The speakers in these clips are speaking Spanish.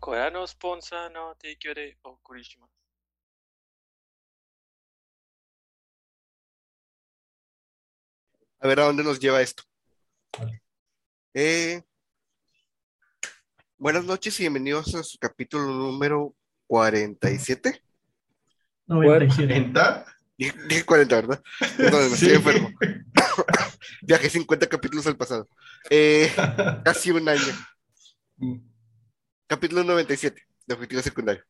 これのスポンサーの提供でお送りします。A ver a dónde nos lleva esto. Eh, buenas noches y bienvenidos a su capítulo número 47. 97. ¿40? Dije, dije 40, ¿verdad? Perdón, me estoy Sí. enfermo. Viajé 50 capítulos al pasado. Eh, casi un año. Capítulo 97 de Objetivo Secundario.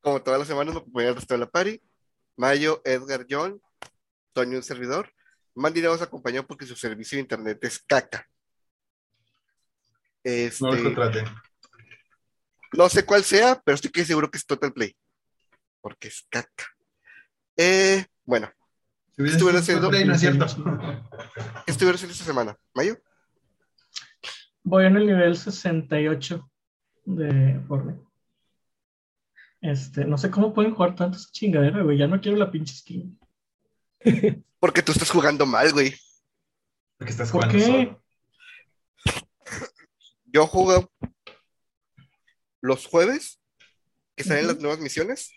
Como todas las semanas, me acompaña el resto de la pari. Mayo, Edgar, John, Toño, un servidor. Mandy nos acompañó porque su servicio de internet es caca. Este, No contraten. no sé cuál sea, pero estoy seguro que es Total Play. Porque es caca. Eh, bueno, Si Estuvieron haciendo- Play, no es cierto. ¿qué estuvieron haciendo esta semana? ¿Mayo? Voy en el nivel 68 de Fortnite. Este, no sé cómo pueden jugar tantas chingaderas, güey. Ya no quiero la pinche skin. Porque tú estás jugando mal, güey. Porque estás ¿Por jugando qué? solo. Yo juego los jueves, que salen las nuevas misiones,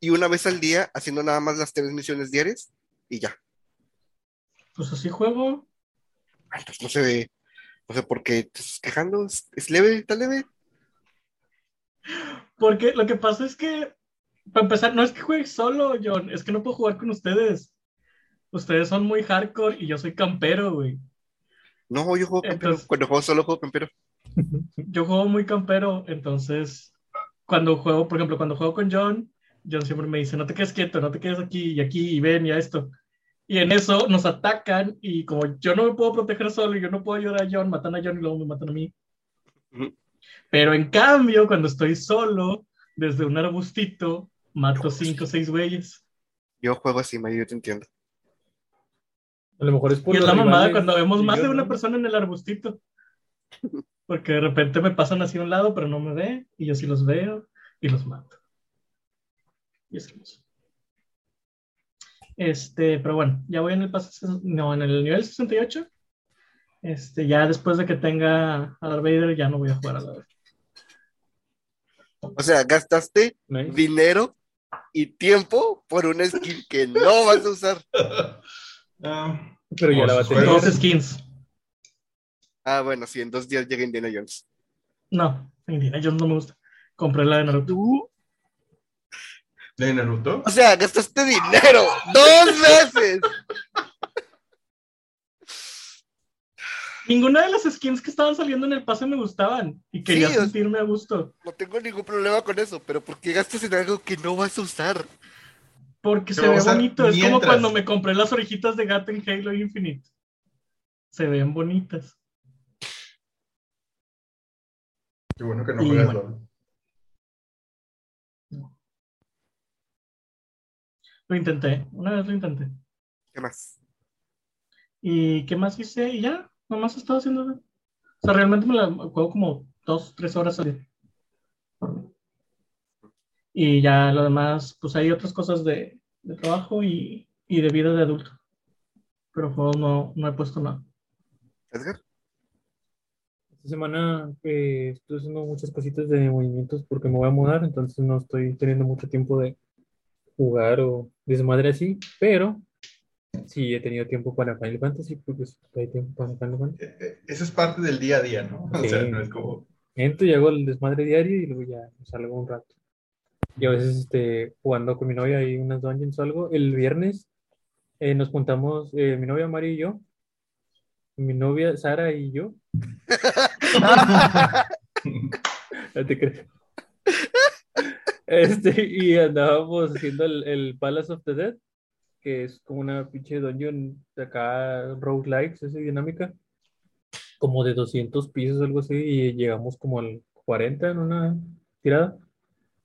y una vez al día haciendo nada más las tres misiones diarias, y ya. Pues así juego. Ay, pues no sé, no sé por qué te estás quejando, es, es leve, está leve. Porque lo que pasa es que, para empezar, no es que juegue solo, John. Es que no puedo jugar con ustedes. Ustedes son muy hardcore y yo soy campero, güey. No, yo juego campero. Entonces- Cuando juego solo juego campero. Yo juego muy campero, entonces, cuando juego, por ejemplo, cuando juego con John, John siempre me dice, no te quedes quieto, no te quedes aquí y aquí y ven y a esto. Y en eso nos atacan y como yo no me puedo proteger solo y yo no puedo ayudar a John, matan a John y luego me matan a mí. Pero en cambio, cuando estoy solo, desde un arbustito, mato cinco o seis güeyes. Yo juego así, Mayo, yo te entiendo. A lo mejor es por Y es la mamada rivales cuando vemos más yo, de una ¿no? persona en el arbustito. Porque de repente me pasan hacia un lado, pero no me ve, y yo sí los veo y los mato. Y es hermoso. Este, pero bueno, ya voy en el paso, no, en el nivel 68. Este, ya después de que tenga a Darth Vader, ya no voy a jugar a la vez. O sea, gastaste Nice. dinero y tiempo por una skin que no vas a usar. Ah, Pero ya la va a tener. Dos skins. Ah, bueno, sí, en dos días llega Indiana Jones. No, Indiana Jones no me gusta. Compré la de Naruto. ¿De Naruto? O sea, gastaste dinero dos veces. Ninguna de las skins que estaban saliendo en el pase me gustaban y quería Sí, sentirme a gusto. No tengo ningún problema con eso, pero ¿por qué gastas en algo que no vas a usar? Porque se ve bonito. Es como cuando me compré las orejitas de gato en Halo Infinite. Se ven bonitas. Qué bueno que no juegas bueno. Lo intenté. Una vez lo intenté. ¿Qué más? ¿Y qué más hice? Y ya, nomás he estado haciendo. eso. O sea, realmente me la juego como dos, tres horas al día. Y ya lo demás, pues hay otras cosas de, de trabajo y, y de vida de adulto. Pero juegos no, no he puesto nada. ¿Edgar? Esta semana eh, estoy haciendo muchas cositas de movimientos porque me voy a mudar, entonces no estoy teniendo mucho tiempo de jugar o desmadre así, pero sí he tenido tiempo para Final Fantasy porque sí hay tiempo para Final Fantasy. Eh, eh, Eso es parte del día a día, ¿no? O Sí. sea, no es como. Entro y hago el desmadre diario y luego ya salgo un rato. Y a veces este, jugando con mi novia hay unas dungeons o algo. El viernes eh, nos juntamos, eh, mi novia Mari y yo, mi novia Sara y yo. No te creas. Este, y andábamos haciendo el, el Palace of the Dead, que es como una pinche dungeon de acá, roguelikes, esa dinámica, como de 200 pisos, algo así, y llegamos como al 40 en una tirada.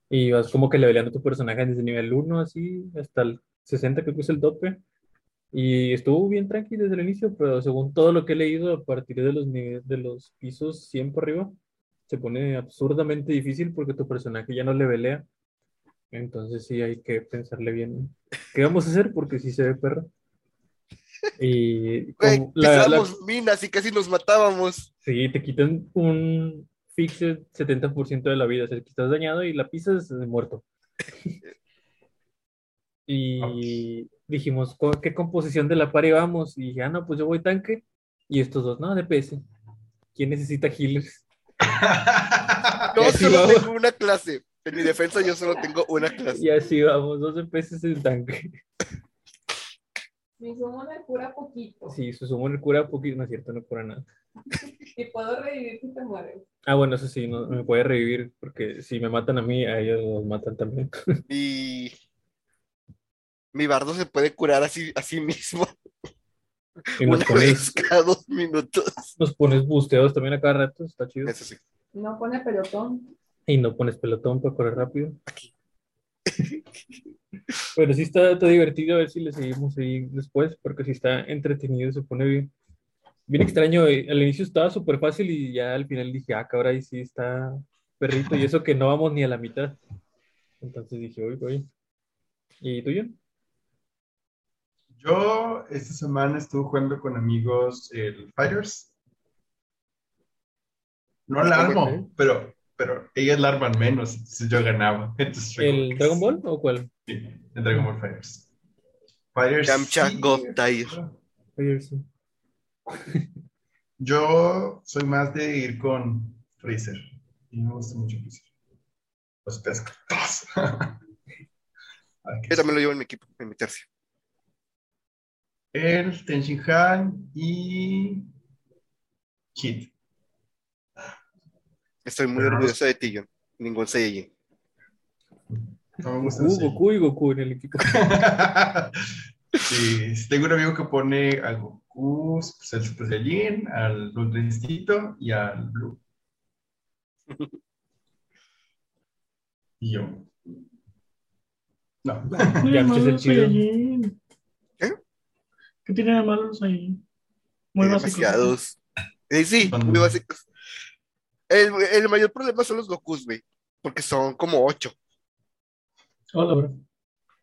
Y vas como que leveleando tu personaje desde nivel 1 así hasta el 60, creo que es el tope. Y estuvo bien tranquilo desde el inicio, pero según todo lo que he leído, a partir de los, de los pisos 100 por arriba, se pone absurdamente difícil porque tu personaje ya no le velea. Entonces sí hay que pensarle bien qué vamos a hacer porque sí se ve perro. Y Güey, la- la- minas y casi nos matábamos. sí, te quitan un fixed 70% de la vida. O sea, que estás dañado y la pisas muerto. Y dijimos, "¿Co- ¿qué composición de la par vamos? Y dije, ah, no, pues yo voy tanque. Y estos dos, no, DPS. ¿Quién necesita healers? No Y así solo vamos. tengo una clase. En mi defensa yo solo tengo una clase. Y así vamos, dos DPS en tanque. Mi sumo me cura poquito. Sí, su sumo le cura poquito, no es cierto, no cura nada. Y puedo revivir si te mueres. Ah, bueno, eso sí, no me puede revivir, porque si me matan a mí, a ellos los matan también. Y mi bardo se puede curar así, a sí mismo Y nos pones, cada dos minutos. nos pones busteos también a cada rato, está chido. Eso sí. No pone pelotón. Y no pones pelotón para correr rápido. Pero sí está, está divertido, a ver si le seguimos ahí después, porque sí está entretenido, se pone bien, bien extraño. Al inicio estaba súper fácil y ya al final dije, ah, cabrón, ahí sí está perrito, y eso que no vamos ni a la mitad. Entonces dije, uy, uy. ¿Y tuyo? Yo esta semana estuve jugando con amigos el Fighters. No la armo, pero, pero ellas la arman menos, entonces yo ganaba. Entonces, ¿El Dragon Ball o cuál? Sí, el Dragon Ball Fighters. Fighters. Yamcha sí. Sí. Yo soy más de ir con Freezer. Y me gusta mucho Freezer. Los ¿qué Yo también lo llevo en mi equipo, en mi tercio. El Tenshin Han y Kid. Estoy muy Pero- orgulloso de ti, John. Ningún Saiyajin. No me gusta Goku, Goku y Goku en el equipo. sí, tengo un amigo que pone a Goku, pues, el Super Saiyajin, al Ultra Instinto y al Blue. Y yo. No. Muy Yamcha es el malos chido. Saiyajin. ¿Qué? ¿Qué tiene de malos ahí? Muy Hay básicos. demasiados. Eh, sí, muy básicos. El, el mayor problema son los Gokus, güey. Porque son como ocho. Hola, bro.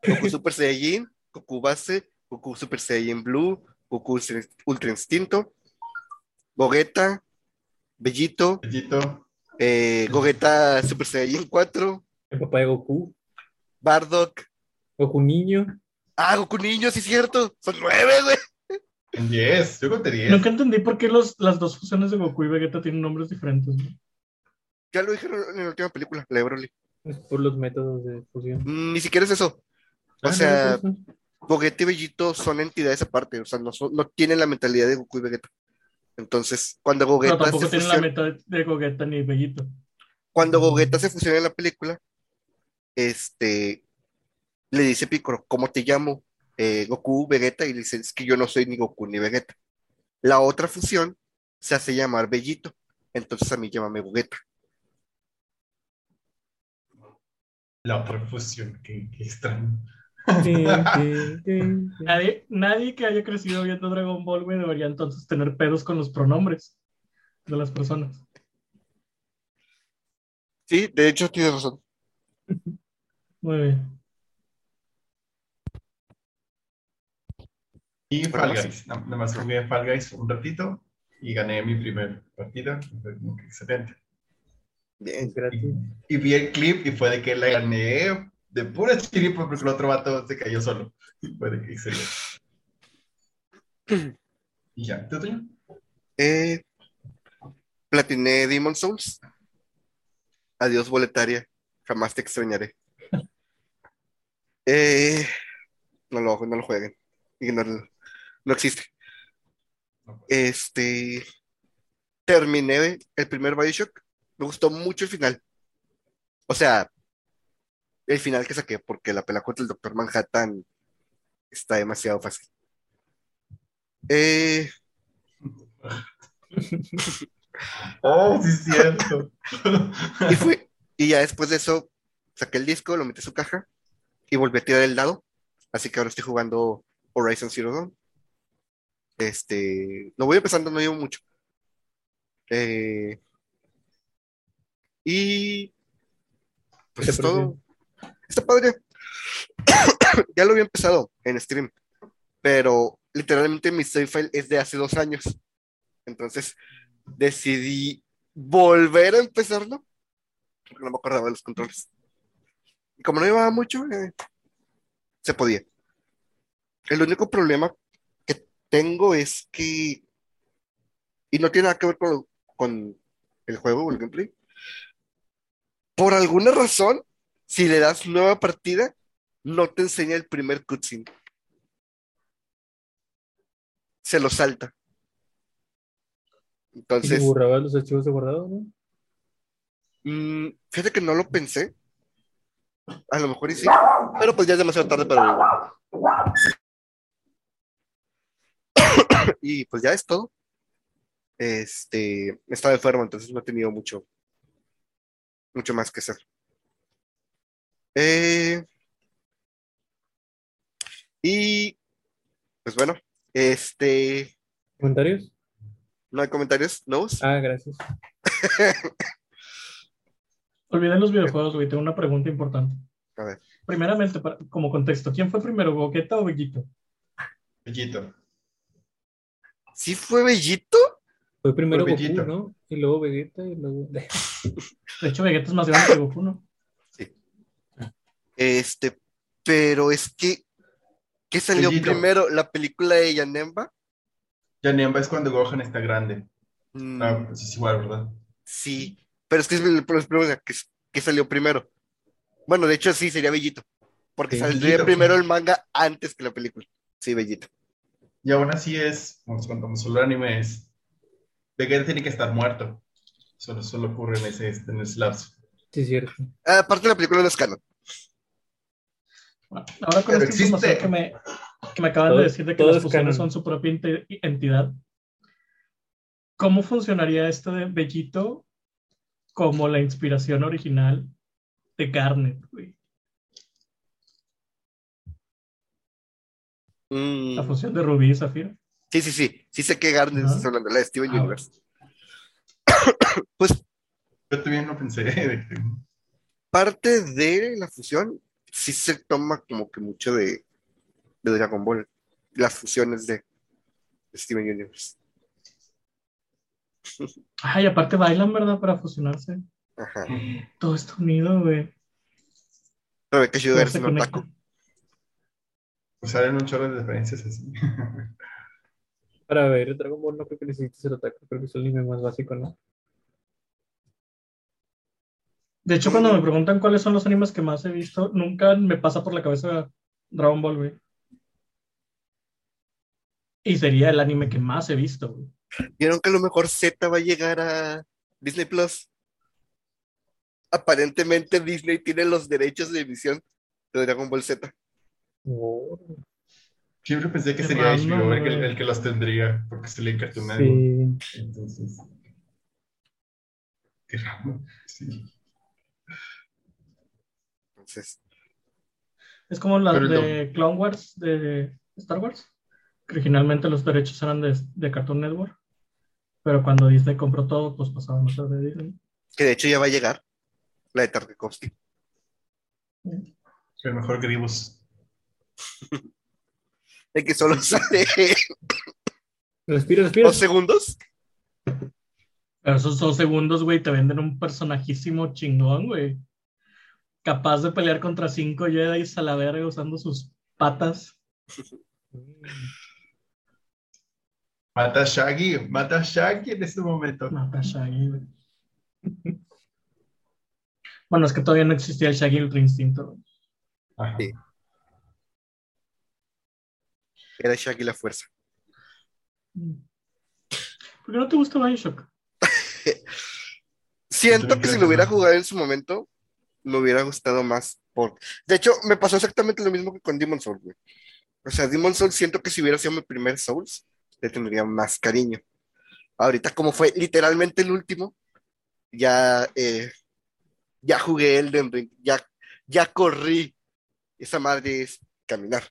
Goku Super Saiyajin, Goku Base, Goku Super Saiyajin Blue, Goku Ultra Instinto, Gogeta, Bellito, Bellito. eh, Gogeta Super Saiyajin 4, El papá de Goku. Bardock. Goku niño. Ah, Goku Niño, sí es cierto. Son nueve, güey. En 10. Yo conté 10. Nunca entendí por qué los, las dos fusiones de Goku y Vegeta tienen nombres diferentes. ¿no? Ya lo dijeron en la última película, la de Broly. Es por los métodos de fusión. Mm, Ni siquiera es eso. O Ah, sea, no, no, y Bellito son entidades aparte, o sea, no, son- no tienen la mentalidad de Goku y Vegeta. Entonces, cuando Pero Gogeta, tampoco se tienen la fusiona, meta de Gogeta ni Bellito. cuando Gogeta se fusiona en la película, este, le dice Piccolo, ¿cómo te llamo? Eh, Goku, Vegeta, y le dice, es que yo no soy ni Goku ni Vegeta. La otra fusión se hace llamar Bellito, entonces a mí llámame Gogeta. La otra fusión. Qué, qué extraño. Nadie, nadie que haya crecido viendo Dragon Ball, güey, debería entonces tener pedos con los pronombres de las personas. Sí, de hecho tienes razón. Muy bien. Y Fall. Guys. Na- Nada más jugué Fall Guys un ratito y gané mi primer partida. Excelente. Bien. Gratis. Y vi el clip y fue de que la gané de pura chiripa porque el otro vato se cayó solo. Y fue de que excelente. Y ya, ¿tú, Toño? Eh, platiné Demon Souls. Adiós, boletaria. Jamás te extrañaré. Eh, no lo, no lo jueguen. Ignórenlo. No existe. Pues. Este. Terminé el primer Bioshock. Me gustó mucho el final. O sea, el final que saqué, porque la pelea contra el Doctor Manhattan está demasiado fácil. Eh, Oh, sí, es cierto. Y fue, y ya después de eso, saqué el disco, lo metí en su caja y volví a tirar el dado. Así que ahora estoy jugando Horizon Zero Dawn. Este, lo voy empezando, no llevo mucho. Eh, y pues ¿Qué es todo. Está padre. Ya lo había empezado en stream, pero literalmente mi save file es de hace dos años. Entonces decidí volver a empezarlo. Porque no me acordaba de los controles. Y como no llevaba mucho, eh, se podía. El único problema tengo es que, y no tiene nada que ver con, con el juego o el gameplay, por alguna razón, si le das nueva partida, no te enseña el primer cutscene. Se lo salta. Y Entonces, borrabas los archivos de guardado, ¿no? mm, fíjate que no lo pensé. A lo mejor y sí, pero pues ya es demasiado tarde para averiguar. Y pues ya es todo. Este, estaba enfermo, entonces no he tenido mucho, mucho más que hacer. Eh, y pues bueno, este, ¿Comentarios? no hay comentarios, ¿nuevos? Ah, gracias. Olviden los videojuegos, güey. Tengo una pregunta importante. A ver. Primeramente, para- como contexto, ¿quién fue primero, Gogeta o Bellito? Bellito. ¿Sí fue Bellito? Fue primero Fue Goku. ¿no? Y luego Vegeta y luego... De hecho, Vegeta es más grande que Goku, ¿no? Este, pero es que, ¿qué salió Bellito. primero? ¿La película de Yanemba? Janemba es cuando Gohan está grande. Mm, Ah, pues es igual, ¿verdad? sí, pero es que es el problema, ¿qué, qué salió primero? Bueno, de hecho sí, sería Bellito, porque Sí, saldría primero sí. el manga antes que la película. Sí, Bellito. Y aún así es, como cuando solo anime es, Vegeta tiene que estar muerto. Solo, solo ocurre en ese, en ese lapso. Sí, cierto. Ah, aparte la película no es canon. Bueno, ahora con Pero esta información existe. que me, que me acaban de decir de que las es fusiones son su propia entidad, ¿cómo funcionaría esto de Bellito como la inspiración original de Garnet, güey? Mm, La fusión de Rubí y Zafiro. sí, sí, sí, sí sé que Ajá. está hablando, la de Steven Ah, Universe. Pues Yo también lo pensé. parte de la fusión sí se toma como que mucho de, de Dragon Ball, las fusiones de, de Steven Universe. Ay, aparte bailan, ¿verdad? Para fusionarse. Ajá. Todo está unido, güey. Rebeca Sugar es un otaku. Pues salen un chorro de referencias así. Para ver Dragon Ball no creo que necesites el ataque, creo que es el anime más básico, ¿no? De hecho, cuando me preguntan cuáles son los animes que más he visto, nunca me pasa por la cabeza Dragon Ball, güey. Y sería el anime que más he visto, güey. ¿Vieron que a lo mejor Z va a llegar a Disney Plus? Aparentemente Disney tiene los derechos de emisión de Dragon Ball Z. Oh, Siempre pensé que Qué sería random, HBO el que, el que los tendría, porque se le Cartoon sí. Entonces. Qué raro. Sí. Entonces, Es como la Pero no. de Clone Wars de Star Wars, que originalmente los derechos eran de, de Cartoon Network, pero cuando Disney compró todo, pues pasaban a ser de Disney. que de hecho ya va a llegar la de Tarkovsky. El mejor Gribus. De que solo sale Respira, respira. dos segundos. Pero esos dos segundos, güey, te venden un personajísimo chingón, güey. Capaz de pelear contra cinco Jedi a la verga usando sus patas. Mata a Shaggy, mata a Shaggy en este momento. Mata a Shaggy, güey. Bueno, es que todavía no existía el Shaggy Ultra Instinto. güey. Ajá. Sí. Era Shaggy la fuerza. ¿Por qué no te gusta Bioshock? Siento que si lo hubiera jugado en su momento, me hubiera gustado más. Por... De hecho, me pasó exactamente lo mismo que con Demon Souls, güey. O sea, Demon Souls siento que si hubiera sido mi primer Souls, le tendría más cariño. Ahorita, como fue literalmente el último, ya, eh, ya jugué Elden Ring, ya, ya corrí. Esa madre es caminar.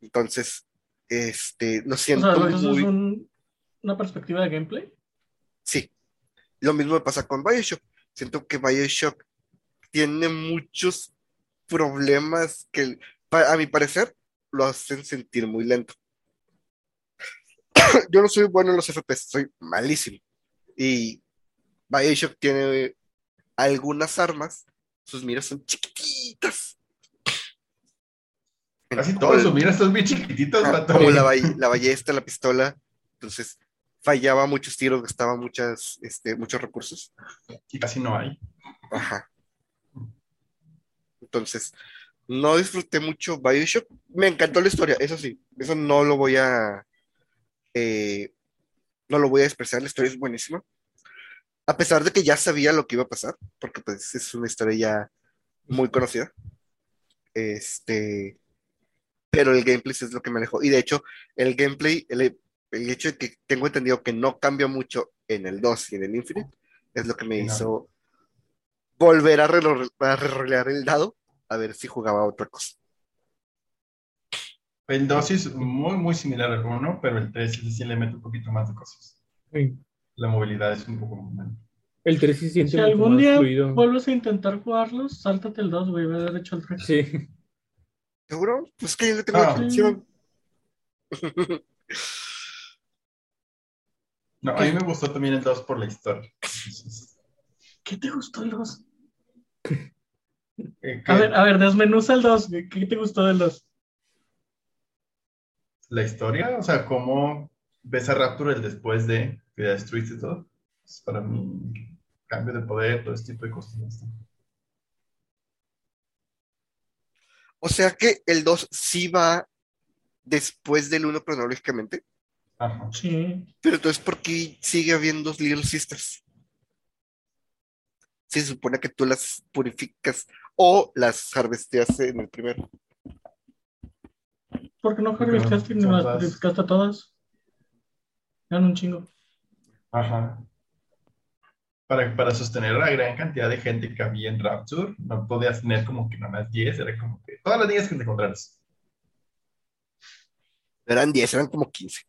Entonces, este, lo O siento sea, eso muy... es un- una perspectiva de gameplay. Sí, lo mismo me pasa con Bioshock. Siento que Bioshock tiene muchos problemas que, a mi parecer, lo hacen sentir muy lento. yo no soy bueno en los FPS, soy malísimo. Y Bioshock tiene algunas armas, sus miras son chiquititas. Todo todos sus miras son bien chiquititos, Ah, como la, ball- la ballesta, la pistola. Entonces, fallaba muchos tiros, gastaba muchas, este, muchos recursos. Y casi no hay. Ajá. Entonces, no disfruté mucho Bioshock. Me encantó la historia, eso sí. Eso no lo voy a. eh, no lo voy a despreciar. La historia es buenísima. A pesar de que ya sabía lo que iba a pasar, porque pues es una historia ya muy conocida. Este. Pero el gameplay es lo que me alejó. Y de hecho, el gameplay, el, el hecho de que tengo entendido que no cambia mucho en el 2 y en el Infinite, es lo que me No. hizo volver a, rerolear el dado a ver si jugaba otra cosa. El 2 es muy, muy similar al 1, pero el 3 sí le mete un poquito más de cosas. Sí. La movilidad es un poco más. El 3 sí siente Si mucho algún día fluido. vuelves a intentar jugarlos, sáltate el 2, güey. Voy a haber hecho el 3. Sí. ¿Seguro? Pues que yo le tengo Ah. atención. No, a mí me gustó también el 2 por la historia. ¿Qué te gustó el 2? eh, A ver, a ver, desmenuza el 2. güey. ¿Qué te gustó del 2? La historia, o sea, cómo ves a Rapture el después de que ya destruiste todo. Es para mí, cambio de poder, todo este tipo de cosas. ¿no? O sea que el 2 sí va después del 1 cronológicamente, Ajá. Sí. pero entonces ¿por qué sigue habiendo Little Sisters? Si se supone que tú las purificas o las harvesteas en el primero. ¿Por qué no Porque no harvestaste ni las todas. purificaste a todas? Eran un chingo. Ajá. Para, para sostener la gran cantidad de gente que había en Rapture, no podías tener como que nada más 10, era como que todas las 10 que te encontraras. Eran 10, eran como 15.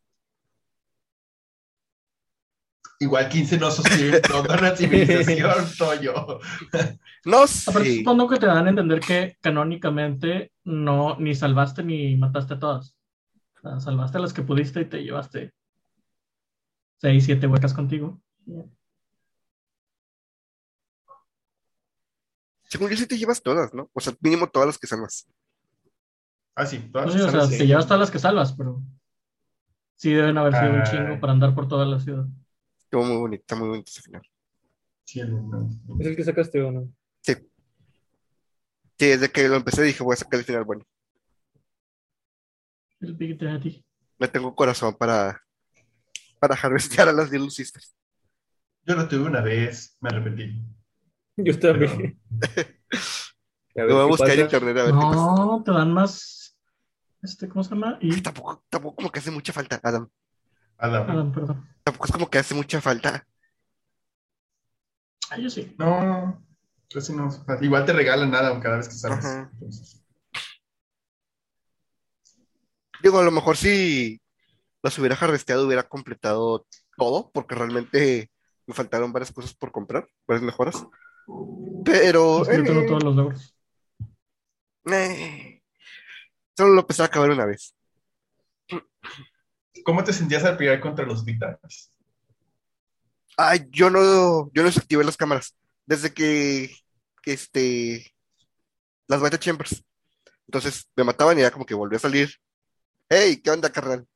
Igual 15 no sostienen toda una civilización, Toyo. No Aparte, sé. supongo que te dan a entender que canónicamente no ni salvaste ni mataste a todas. O sea, salvaste a las que pudiste y te llevaste 6, 7 huecas contigo. Según yo sí te llevas todas, ¿no? O sea, mínimo todas las que salvas. Ah, sí, todas No sé, o sea, te sí. llevas todas las que salvas, pero sí deben haber sido un Ah. chingo para andar por toda la ciudad. Estuvo muy bonito, está muy bonito ese final. Sí, el- ¿Es el que sacaste o no? Sí, desde que lo empecé dije, voy a sacar el final bueno. El Big Daddy. Me tengo corazón para, para harvestear a las Little Sisters. Yo lo tuve una vez, me arrepentí. Yo también. A ver Lo voy a qué buscar en pasa. internet a ver qué pasa. No, te dan más. Este, ¿Cómo se llama? Y. Tampoco, tampoco como que hace mucha falta, Adam. Adam. Adam, perdón. Tampoco es como que hace mucha falta. Ah, yo sí. No, casi no. Igual te regalan nada cada vez que sales. Ajá. Entonces, Digo, a lo mejor si las hubiera harvesteado hubiera completado todo, porque realmente me faltaron varias cosas por comprar, varias mejoras. Pero Es que yo tengo eh, todos los logros. eh, solo lo empecé a acabar una vez. ¿Cómo te sentías al pelear contra los Vitales? Ay, yo no, yo no desactivé las cámaras desde que, que, este, las Beta Chambers. Entonces me mataban y ya como que volvió a salir. Hey, ¿qué onda, carnal?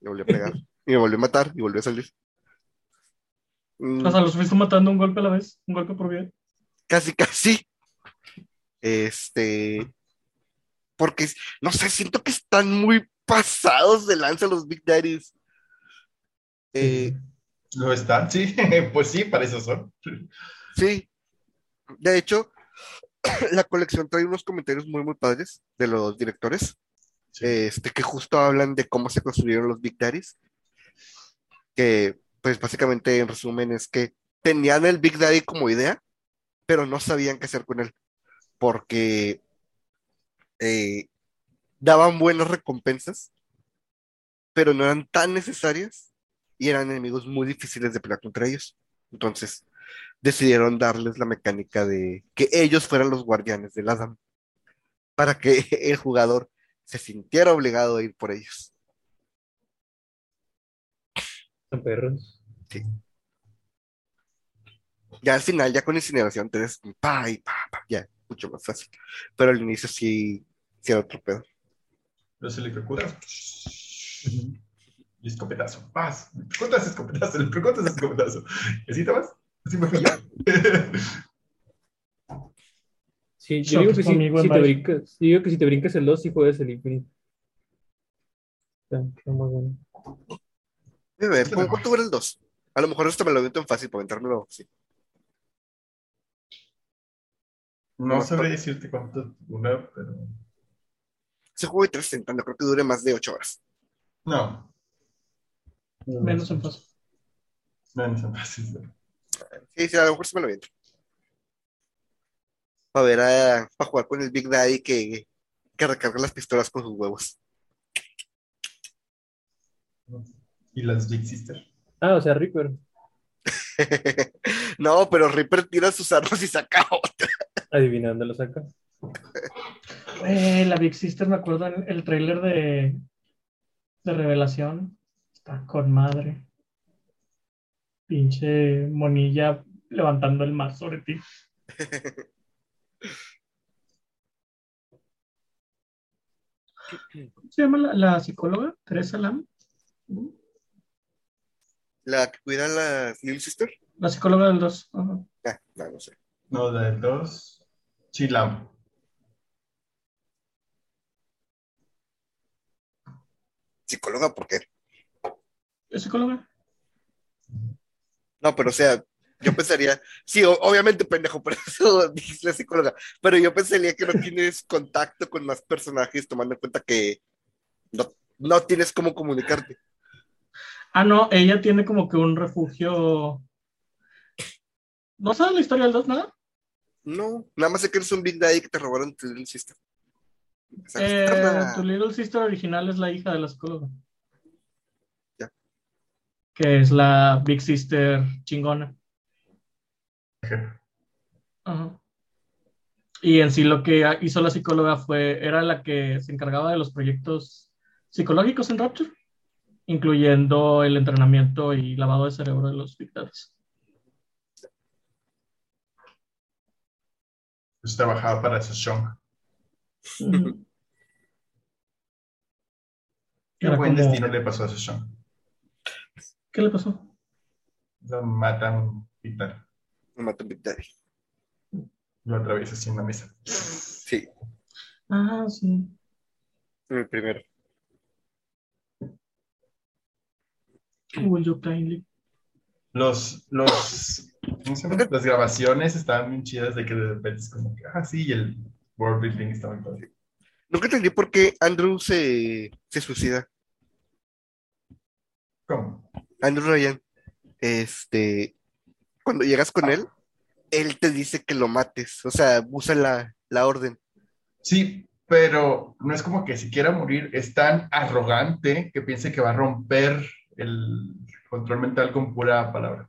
Me volvió a pegar. y me volvió a matar y volvió a salir. Mm, O sea, los fuiste matando un golpe a la vez. Un golpe por vida. Casi, casi. Este, porque, no sé, siento que están muy pasados de lanza los Big Daddies. Eh, ¿Lo están? Sí, pues sí, para eso son. Sí, de hecho, la colección trae unos comentarios muy, muy padres de los directores, Sí. este, que justo hablan de cómo se construyeron los Big Daddies, que, pues, básicamente, en resumen, es que tenían el Big Daddy como idea, pero no sabían qué hacer con él, porque eh, daban buenas recompensas, pero no eran tan necesarias y eran enemigos muy difíciles de pelear contra ellos. Entonces, decidieron darles la mecánica de que ellos fueran los guardianes del Adam, para que el jugador se sintiera obligado a ir por ellos. Son perros. Ya al final, ya con incineración, te des pa y pa, pa, ya, mucho más fácil. Pero al inicio sí, sí era otro pedo. Los electrocutas. Y escopetazo. Paz. Le preguntas escopetazo. Le preguntas escopetazo. ¿Y así te vas? ¿Así me fui yo? Sí, yo digo que si, si te brincas, yo digo que si te brincas el 2 y juegas el Infinite. Está, está muy bueno. A ver, ¿cómo cuánto dura el 2? A lo mejor esto me lo aviento en fácil para aventármelo. Sí. No sabré decirte cuánto dura, pero. Ese juego de 360 no creo que dure más de 8 horas. No. Menos en paso. No, no son fáciles. Sí, sí, a lo mejor sí me lo aviento. Para ver, a, para jugar con el Big Daddy que, que recarga las pistolas con sus huevos. Y las Big Sister. Ah, o sea, Reaper. no, pero Reaper tira sus armas y saca otra. Adivinando lo saca. Eh, la Big Sister, me acuerdo en el tráiler de, de Revelación. Está con madre. Pinche monilla levantando el mar sobre ti. ¿Cómo se llama la, la psicóloga? Teresa Lam. La que cuida la Little Sister. La psicóloga del 2. Ajá. Ah, no, no sé. No, la del 2. Chilam. Psicóloga, ¿por qué? ¿Es psicóloga? No, pero o sea, yo pensaría, sí, o- obviamente pendejo, por eso la psicóloga, pero yo pensaría que no tienes contacto con más personajes, tomando en cuenta que no, no tienes cómo comunicarte. Ah, no, ella tiene como que un refugio. ¿No sabes la historia del 2, nada? No, nada más sé que eres un Big Daddy que te robaron tu Little Sister. Eh, tu Little Sister original es la hija de la psicóloga. Ya. Que es la Big Sister chingona. Ajá. Y en sí lo que hizo la psicóloga fue, era la que se encargaba de los proyectos psicológicos en Rapture, incluyendo el entrenamiento y lavado de cerebro de los Big Daddies. Pues trabajaba para Shoshong. Ujú. Qué Era buen como- destino le pasó a Shoshong. ¿Qué le pasó? Lo matan. Me mató Big Daddy. Lo atraviesa así en la mesa. Sí, Ah, sí. el primero. Will you kindly? Los, los. Las grabaciones estaban bien chidas de que de repente es como que, ah, sí, y el world building estaba muy padre. Nunca entendí por qué Andrew se, se suicida. ¿Cómo? Andrew Ryan, este, cuando llegas con él, él te dice que lo mates, o sea, usa la, la orden. Sí, pero no es como que si quiera morir, es tan arrogante que piense que va a romper el control mental con pura palabra.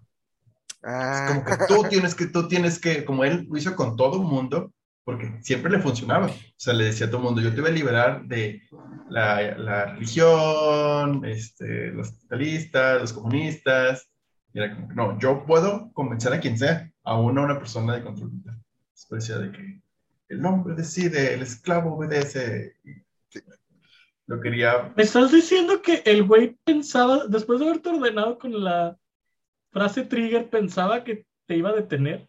Ah, Es como que tú tienes que, tú tienes que, como él lo hizo con todo el mundo, porque siempre le funcionaba. O sea, le decía a todo el mundo, yo te voy a liberar de la, la religión, este, los capitalistas, los comunistas. Y era como que, no, yo puedo convencer a quien sea, aún a una persona de control mental. Decía de que el hombre decide, el esclavo obedece. Lo quería ¿Me estás diciendo que el güey pensaba, después de haberte ordenado con la frase trigger, pensaba que te iba a detener?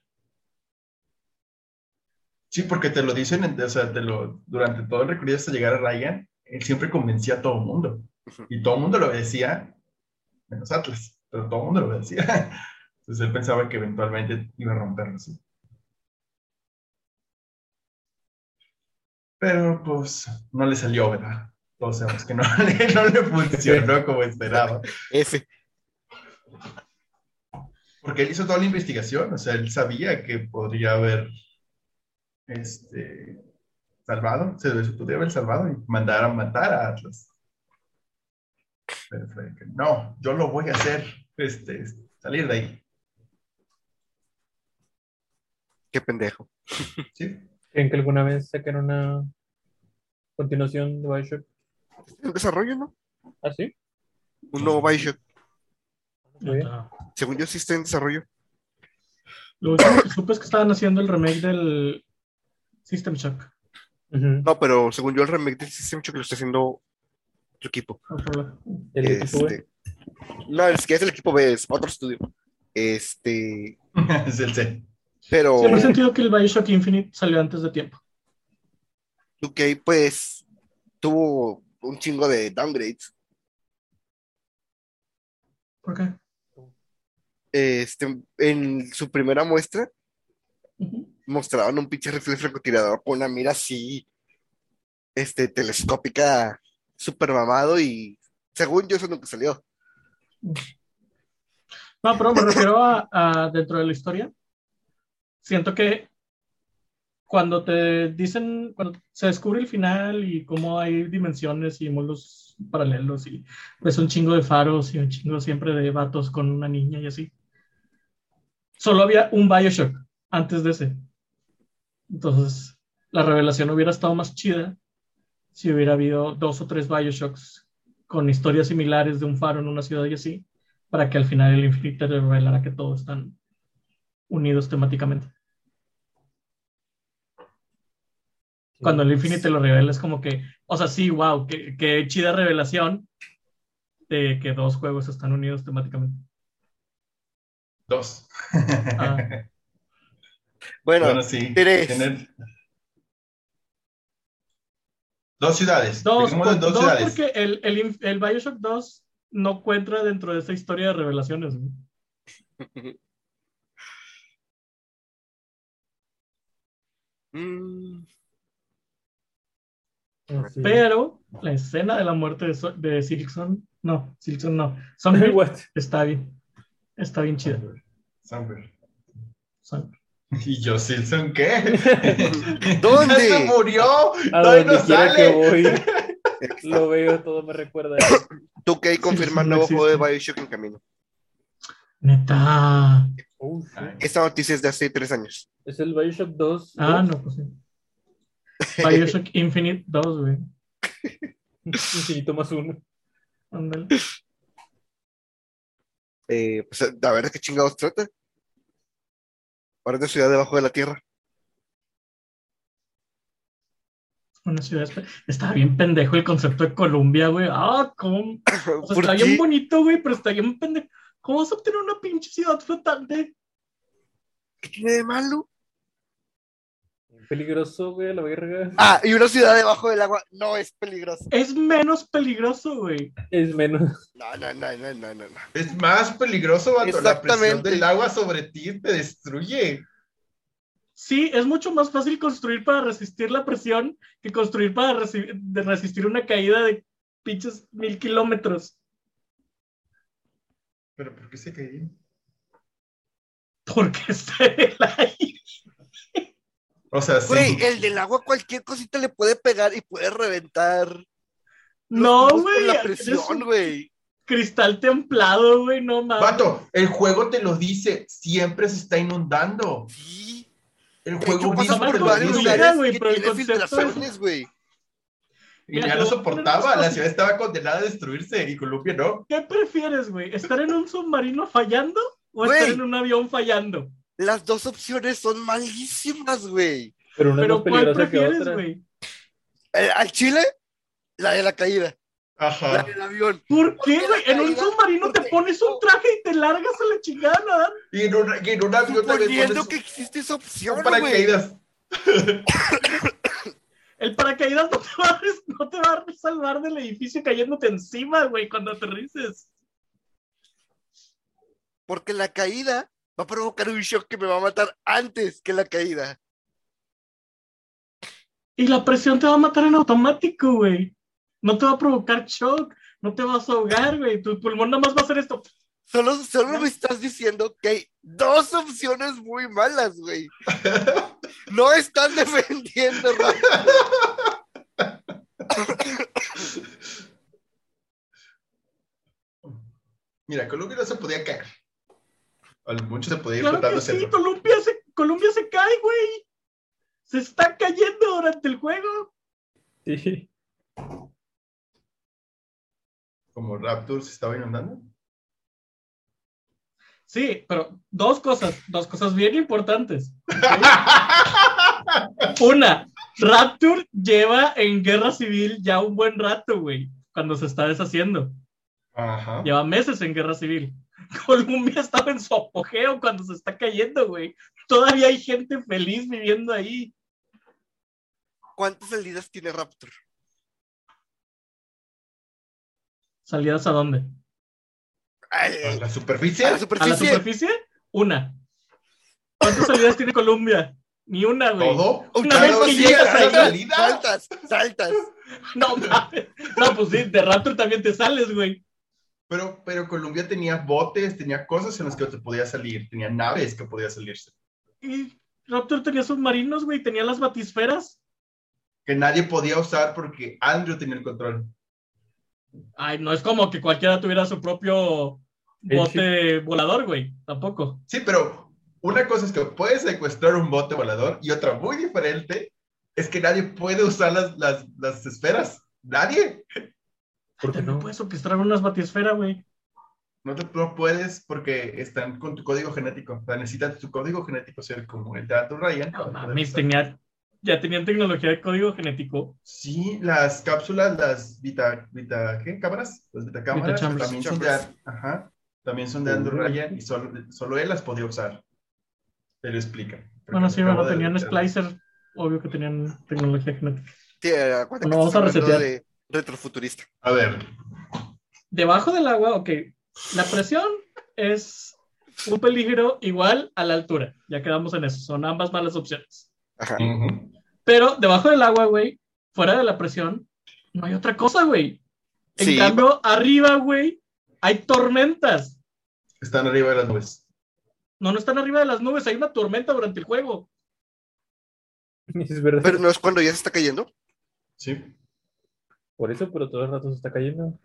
Sí, porque te lo dicen, en- o sea, te lo, durante todo el recorrido hasta llegar a Ryan, él siempre convencía a todo el mundo. Y todo el mundo lo obedecía, menos Atlas, pero todo el mundo lo obedecía. Entonces él pensaba que eventualmente iba a romperlo, sí. Pero pues no le salió, ¿verdad? Todos sabemos que no, le- no le funcionó como esperaba. F. Porque él hizo toda la investigación, o sea, él sabía que podría haber este, salvado, se podría haber salvado y mandar a matar a Atlas. Pero fue que, no, yo lo voy a hacer, este, salir de ahí. Qué pendejo. ¿sí? ¿Creen que alguna vez saquen una continuación de Bioshock? En desarrollo, ¿no? ¿Ah, sí? Un nuevo Bioshock. Según yo sí está en desarrollo. Lo último que supe es que estaban haciendo el remake del System Shock. No, pero según yo el remake del System Shock lo está haciendo otro equipo. El equipo, güey. Este, no, es que es el equipo B, es otro estudio. Este, es el C. pero Siempre he sentido que el Bioshock Infinite salió antes de tiempo. 2K pues tuvo un chingo de downgrades. ¿Por qué? Este, en su primera muestra Ujú. mostraban un pinche rifle francotirador con una mira así, este, telescópica, super mamado y según yo eso nunca salió. No, pero me refiero a, a dentro de la historia. Siento que cuando te dicen, cuando se descubre el final y cómo hay dimensiones y mundos paralelos y pues un chingo de faros y un chingo siempre de vatos con una niña y así. Solo había un Bioshock antes de ese. Entonces, la revelación hubiera estado más chida si hubiera habido dos o tres Bioshocks con historias similares de un faro en una ciudad y así, para que al final el Infinite revelara que todos están unidos temáticamente. Cuando el Infinite lo revela es como que, o sea, sí, wow, qué, qué chida revelación de que dos juegos están unidos temáticamente. Dos. Ah. Bueno, Bueno, sí. tres. Tener- Dos ciudades. Dos, dos, dos ciudades. porque el, el, el Bioshock 2 no cuenta dentro de esa historia de revelaciones. mm, Así. Pero la escena de la muerte de, So- de Silkson, no, Silkson no, Sunbird What? está bien. Está bien chida. Samper. Sunbird. ¿Y yo, Silson, qué? ¿Dónde? ¡Ya se murió! A ¡Todavía donde no quiera que sale! voy, lo veo, todo me recuerda. a él. 2K confirma sí, nuevo no juego de. Bioshock en camino. Neta. Oh, sí. Esta noticia es de hace tres años. Es el Bioshock 2. Ah, ¿no? no, pues sí. Bioshock Infinite 2, güey. Infinito más uno. Ándale. Eh, pues, a ver de qué chingados trata. Ahora es de ciudad debajo de la tierra. Una ciudad. Estaba bien pendejo el concepto de Colombia, güey. Ah, ¿cómo? O sea, ¿Por está qué? bien bonito, güey, pero está bien pendejo. ¿Cómo vas a obtener una pinche ciudad flotante? ¿Qué tiene de malo? Peligroso, güey, a la verga. Ah, y una ciudad debajo del agua no es peligrosa. Es menos peligroso, güey. Es menos. No, no, no, no, no, no. no. Es más peligroso, vato. La presión Exactamente. del agua sobre ti te destruye. Sí, es mucho más fácil construir para resistir la presión que construir para resi- de resistir una caída de pinches mil kilómetros. ¿Pero por qué se cayó? Porque está en el aire. O sea, sí. Güey, el del agua cualquier cosita le puede pegar y puede reventar. No, güey. La es presión, güey. Cristal templado, güey, no mames. Vato, el juego te lo dice, siempre se está inundando. Sí. El juego pasa por varios lugares güey, que tiene concepto- filtraciones, güey. Y ya no soportaba, la ciudad estaba condenada a destruirse y Colombia no. ¿Qué prefieres, güey? ¿Estar en un submarino fallando o estar en un avión fallando? Las dos opciones son malísimas, güey. Pero una es Pero más ¿cuál prefieres, güey? Eh, Al Chile, la de la caída. La Ajá. del avión. ¿Por ¿Por qué la güey? En un submarino te pones un traje y te largas a la chingada. Y en un, y en un avión Suponiendo que existe esa opción, güey. paracaídas. El paracaídas no te, va a, res- no te va a salvar del edificio cayéndote encima, güey, cuando aterrices. Porque la caída va a provocar un shock que me va a matar antes que la caída. Y la presión te va a matar en automático, güey. No te va a provocar shock, no te vas a ahogar, güey. Tu pulmón nada más va a hacer esto. Solo, solo me estás diciendo que hay dos opciones muy malas, güey. No están defendiendo, Rafa. Mira, Colombia no se podía caer. A lo mucho se podía ir Claro que flotando sí, cerca. Colombia se, Colombia se cae, güey. Se está cayendo durante el juego. Sí. Como Raptor se estaba inundando. Sí, pero dos cosas, dos cosas bien importantes. Una, Rapture lleva en guerra civil ya un buen rato, güey, cuando se está deshaciendo. Ajá. Lleva meses en guerra civil. Colombia estaba en su apogeo cuando se está cayendo, güey. Todavía hay gente feliz viviendo ahí. ¿Cuántas salidas tiene Raptor? ¿Salidas a dónde? Ay, A la superficie. a la ¿A la superficie. superficie? Una. ¿Cuántas salidas tiene Colombia? Ni una, güey. Todo. Una Claro, vez que sí, llegas ahí, saltas, saltas, saltas. No, mames. no, pues sí, de Raptor también te sales, güey. Pero, pero Colombia tenía botes, tenía cosas en las que te podía salir, tenía naves que podía salirse. Y Raptor tenía submarinos, güey, tenía las batisferas. Que nadie podía usar porque Andrew tenía el control. Ay, no es como que cualquiera tuviera su propio bote volador, güey. Tampoco. Sí, pero una cosa es que puedes secuestrar un bote volador y otra muy diferente es que nadie puede usar las, las, las esferas. Nadie. ¿Por qué No puedes orquestar unas batisferas, güey. No te no puedes porque están con tu código genético. O sea, necesitas tu código genético ser como el de Andrew Ryan. No mames, tenía, ya tenían tecnología de código genético. Sí, las cápsulas, las Vita, Vita ¿qué? ¿Cámaras? Las Vitacámaras Vitachambers. también son de, ajá, también son de Andrew Ryan y solo, solo él las podía usar. Él explica. Bueno, sí, bueno, tenían de- splicer. Obvio que tenían tecnología genética. Sí, acuérdate Bueno, que vamos a resetear. de retrofuturista. A ver, Debajo del agua, ok. La presión es un peligro igual a la altura. Ya quedamos en eso. Son ambas malas opciones. Ajá. Pero debajo del agua, güey, fuera de la presión, no hay otra cosa, güey. En Sí. cambio, arriba, güey, hay tormentas. están arriba de las nubes. No, no están arriba de las nubes, hay una tormenta durante el juego. Es verdad. Pero no es cuando ya se está cayendo. Sí. Por eso, pero todo el rato se está cayendo.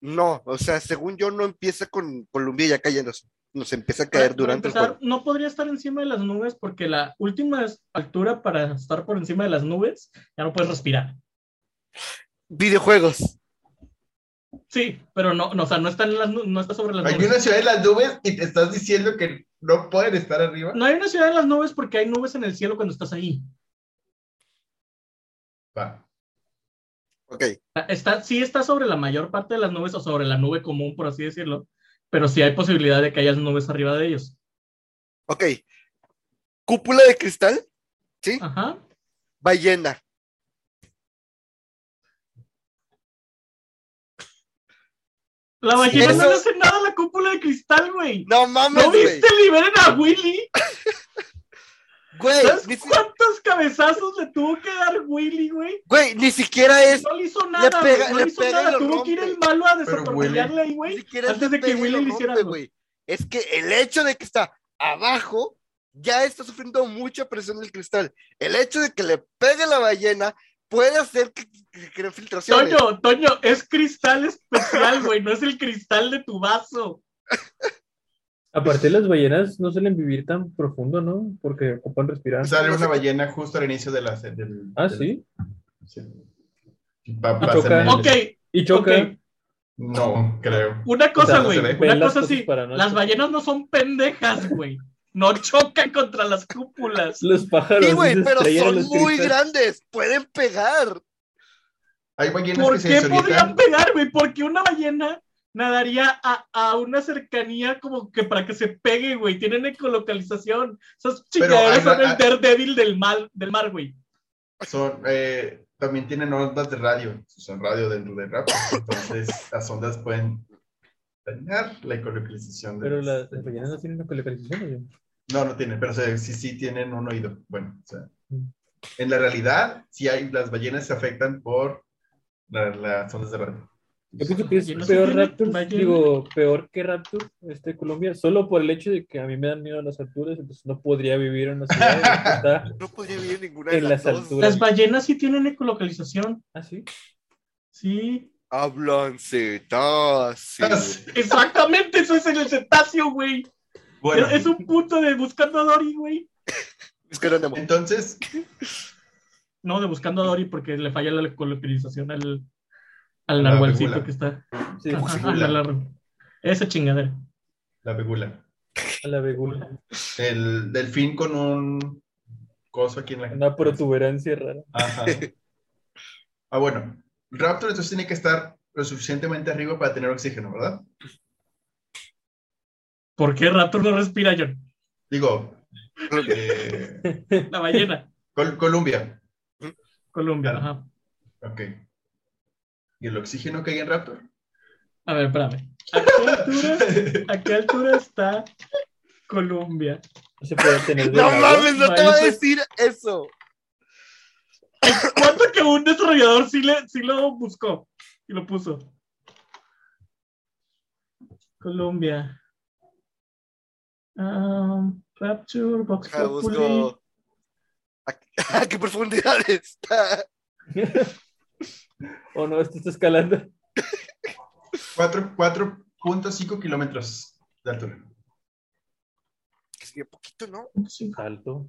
No, o sea, según yo, no empieza con Colombia ya cayéndose. Nos empieza a caer para durante el empezar, juego. No podría estar encima de las nubes porque la última altura para estar por encima de las nubes ya no puedes respirar. Videojuegos. Sí, pero no, no, o sea, no está, en las no está sobre las Hay nubes. una ciudad de las nubes y te estás diciendo que no pueden estar arriba. No hay una ciudad en las nubes porque hay nubes en el cielo cuando estás ahí. Va. Ok. Está, sí está sobre la mayor parte de las nubes o sobre la nube común, por así decirlo, pero sí hay posibilidad de que haya nubes arriba de ellos. Ok. Cúpula de cristal. ¿Sí? Ajá. Ballena. La ballena no le hace nada a la cúpula de cristal, güey. No mames, ¿No viste? Liberen a Willy. Güey, ¿Sabes ni, si- cuántos cabezazos le tuvo que dar Willy, güey? güey, ni siquiera es. No le hizo nada, pega- güey, no le hizo nada. Tuvo que ir rompe. el malo a desatornillarle ahí, Ni güey, antes de que Willy lo le hiciera rompe, algo. güey. Es que el hecho de que está abajo ya está sufriendo mucha presión del cristal. El hecho de que le pegue la ballena puede hacer que, que creen filtraciones. Toño, Toño, es cristal especial, güey, no es el cristal de tu vaso. Aparte, las ballenas no suelen vivir tan profundo, ¿no? Porque ocupan respirar. Sale una ballena justo al inicio de la del. Ah, del- sí. sí. Va- va a choca. Ok, Y choca. No, creo. Una cosa, güey, una cosa sí, no las chocar. ballenas no son pendejas, güey. No chocan contra las cúpulas. Los pájaros. Sí, güey, pero son muy cristales. grandes. Pueden pegar. Hay ballenas ¿Por que se qué podrían pegar, güey? Porque una ballena nadaría a, a una cercanía como que para que se pegue, güey. Tienen ecolocalización. Esas chingaderas son el hay- Daredevil del, mal, del mar, güey. Son, eh, también tienen ondas de radio. Son radio dentro de rap. Entonces, las ondas pueden dañar la ecolocalización. de Pero las- ballenas no tienen ecolocalización, güey. No, no tienen, pero se- sí, sí tienen un oído. Bueno, o sea, Mm. en la realidad, sí hay, las ballenas se afectan por la- las ondas de radio. Yo pienso que es sí peor tiene- Raptor, ballena. digo, peor que Raptor, este Colombia, solo por el hecho de que a mí me dan miedo las alturas, entonces no podría vivir en una ciudad No podría vivir en ninguna de En las alturas. Las ballenas sí tienen ecolocalización. así. Sí. Hablan cetáceos. Exactamente, eso es en el cetáceo, güey. Bueno, Es, es un punto de buscando a Dory, güey. Entonces, No, de buscando a Dory porque le falla la ecolocalización al, al regula. que está. Sí, Ajá, la- la- la- esa chingadera. La begula. A la vegula. El delfín con un coso aquí en la Una protuberancia rara. Ajá. Ah, bueno. Raptor entonces tiene que estar lo suficientemente arriba para tener oxígeno, ¿verdad? ¿Por qué Raptor no respira, John? Digo, eh, La ballena. Col- Columbia. Colombia, Claro. ajá. Ok. ¿Y el oxígeno que hay en Raptor? A ver, espérame. ¿A qué altura, a qué altura está Colombia? No se puede tener No mames, no te va a decir eso. ¿Cuánto que un desarrollador sí, le, sí lo buscó y lo puso? Colombia. Um, Rapture, Ah, Populi. busco. ¿A, a qué profundidad está? O no, esto está escalando. Cuatro- 4.5 kilómetros de altura. Que sería poquito, ¿no? Sí. Alto.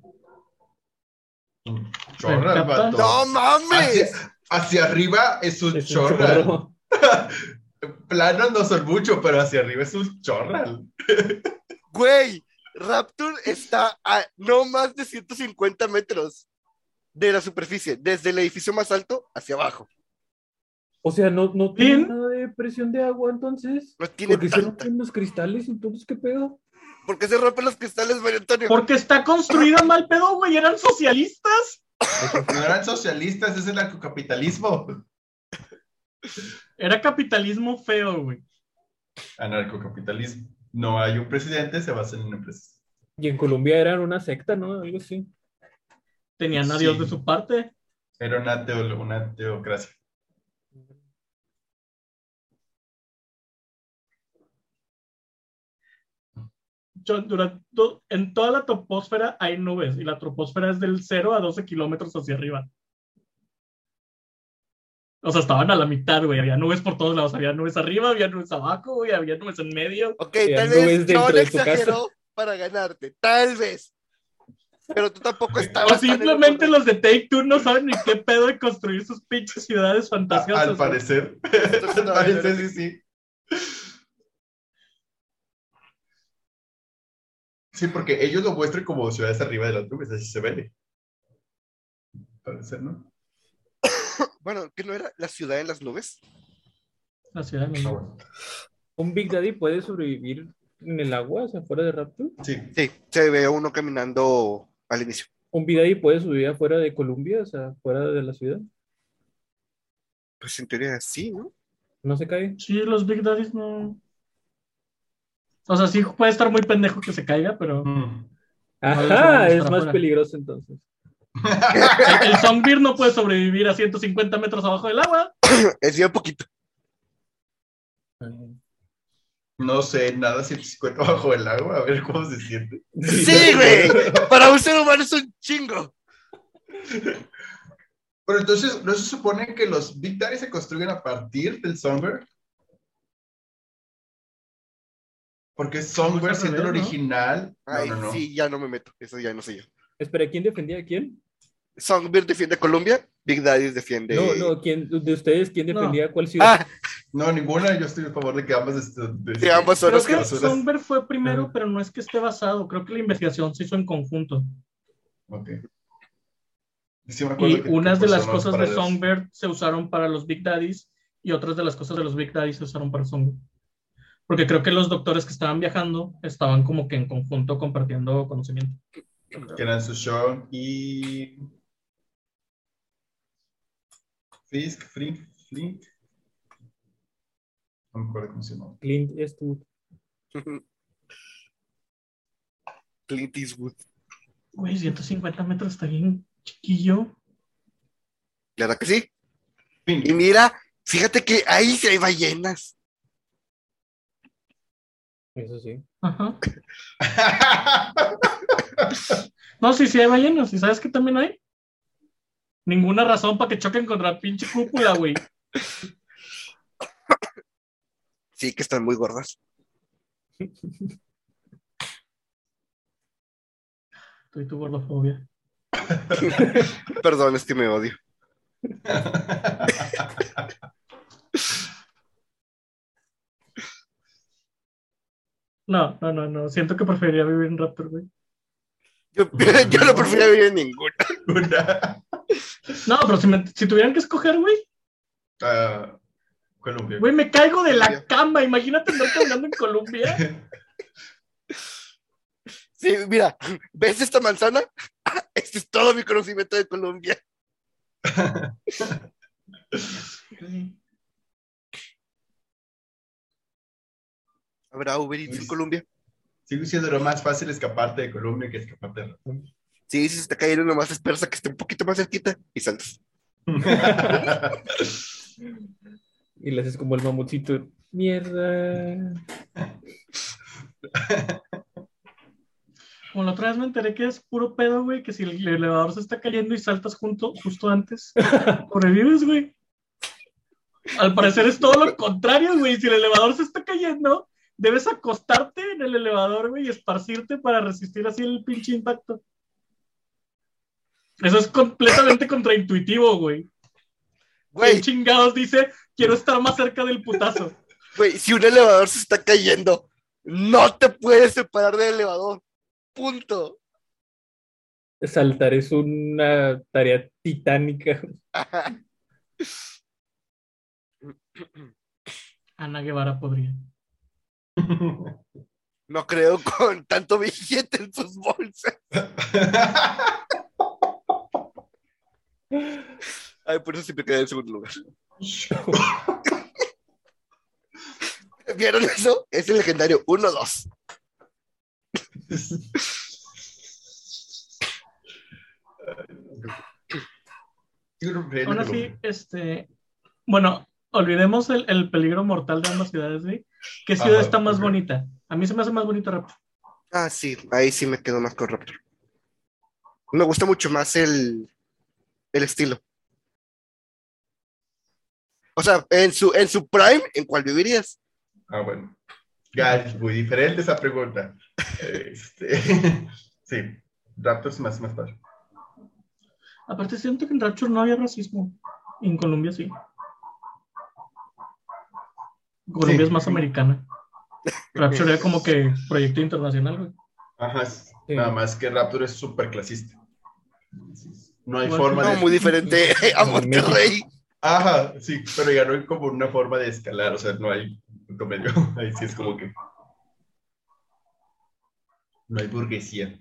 Chorra, vato. ¡No mames! Hacia, hacia arriba es un Es un. Planos no son mucho, pero hacia arriba es un chorral. Güey, Raptor está a no más de 150 metros de la superficie, desde el edificio más alto hacia abajo. O sea, no, no tiene Bien. nada de presión de agua entonces. No tiene Porque se tanta. rompen los cristales y entonces qué pedo. ¿Por qué se rompen los cristales, Mario Antonio? Porque está construida mal pedo, güey. Eran socialistas. No eran socialistas, es el anarcocapitalismo. Era capitalismo feo, güey. Anarcocapitalismo. No hay un presidente, se basa en empresas. Y en Colombia eran una secta, ¿no? Algo así. Tenían a Sí. Dios de su parte. Era una, teo- una teocracia. Yo, durante, to- en toda la troposfera hay nubes y la troposfera es del 0 a 12 kilómetros hacia arriba. O sea, estaban a la mitad, güey. Había nubes por todos lados. Había nubes arriba, había nubes abajo, güey. Había nubes en medio. Ok, tal vez casa. exageró para ganarte, tal vez. Pero tú tampoco estabas. O simplemente los de Take Two no saben ni qué pedo de construir sus pinches ciudades A- fantasiosas. al parecer. Entonces, al no, parecer, no, sí, sí. Sí, porque ellos lo muestran como ciudades arriba de las nubes, así se ve. Al parecer, ¿no? Bueno, ¿qué no era la ciudad en las nubes? La ciudad de Ah, México. bueno. ¿Un Big Daddy puede sobrevivir en el agua, o sea, fuera de Raptor? Sí, Sí, se ve uno caminando al inicio. ¿Un Big Daddy puede subir afuera de Colombia, o sea, fuera de la ciudad? Pues en teoría sí, ¿no? ¿No se cae? Sí, los Big Daddies no. O sea, sí puede estar muy pendejo que se caiga, pero Mm. Ajá, es más afuera. peligroso entonces. el, el Songbird no puede sobrevivir a 150 metros abajo del agua. Es bien poquito. No sé, nada 150 bajo el agua, a ver cómo se siente. Sí, güey. Para un ser humano es un chingo. Pero entonces, ¿no se supone que los Big Daddy se construyen a partir del Songbird? Porque Songbird, al siendo el original. No, Ay, no, no. sí, ya no me meto. Eso ya no sé yo. Espera, ¿quién defendía a quién? Songbird defiende Colombia, Big Daddy defiende. No, no, ¿quién, de ustedes, ¿quién defendía a cuál ciudad? Ah, No, ninguna. Yo estoy a favor de que ambas. este, de- Sí, ambas son Creo las que. Songbird fue primero, pero no es que esté basado. Creo que la investigación se hizo en conjunto. Ok. Sí me Y que- unas que de las cosas de. Songbird se usaron para los Big Daddies y otras de las cosas de los Big Daddies se usaron para Songbird. Porque creo que los doctores que estaban viajando estaban como que en conjunto compartiendo conocimiento. Que eran Sushon y. Fisk, Flink, Flink. No me acuerdo cómo se llama. Clint Eastwood. Clint Eastwood. Güey, 150 metros está bien chiquillo. Claro que sí. Y mira, fíjate que ahí sí hay ballenas. Eso sí. Ajá. No, sí, sí hay ballenas. ¿Y sabes qué también hay? Ninguna razón para que choquen contra la pinche cúpula, güey. Sí, que están muy gordas. Estoy tu gordofobia. Perdón, es que me odio. No, no, no, no. Siento que preferiría vivir en Raptor, güey. Yo, yo no prefiero vivir en ninguna. Una. No, pero si, me- si tuvieran que escoger, güey, Ah, Colombia. güey, me caigo de la cama. Imagínate andar caminando en Colombia. Sí, mira, ¿ves esta manzana? Ah, Este es todo mi conocimiento de Colombia. ¿Habrá Uber Eats en Colombia? Sigue siendo lo más fácil escaparte de Colombia que escaparte de Raptor. Sí, si se está cayendo nomás esperas a que esté un poquito más cerquita y saltas. Y le haces como el mamutcito. Mierda. Como la otra vez me enteré que es puro pedo, güey, que si el elevador se está cayendo y saltas junto, justo antes, sobrevives, güey. Al parecer es todo lo contrario, güey. Si el elevador se está cayendo, debes acostarte en el elevador, güey, y esparcirte para resistir así el pinche impacto. Eso es completamente contraintuitivo, güey. Güey, ¿Quién chingados dice, quiero estar más cerca del putazo? güey, si un elevador se está cayendo, no te puedes separar del elevador. Punto. Saltar es una tarea titánica. Ana Guevara podría. No creo con tanto billete en sus bolsas. Ay, por eso siempre quedé en segundo lugar. ¿Vieron eso? Es el legendario 1-2. Aún así, este, bueno, olvidemos el, el peligro mortal de ambas ciudades, güey. ¿Qué ciudad Ajá, está más bonita? A mí se me hace más bonito Raptor. Ah, sí, ahí sí me quedo más con Raptor. Me gusta mucho más el, el estilo. O sea, en su, en su prime, ¿en cuál vivirías? Ah, bueno. Ya es muy diferente esa pregunta. Este, sí, Raptor es más, más fácil. Aparte, siento que en Rapture no había racismo. En Colombia sí. Colombia Sí. es más americana. Rapture era como que proyecto internacional, güey. Ajá, Sí. nada más que Raptor es súper clasista. No hay Igual forma No, de... muy diferente a Monterrey. Ajá, sí, pero ya no hay como una forma de escalar, o sea, no hay punto medio. Ahí sí es como que... No hay burguesía.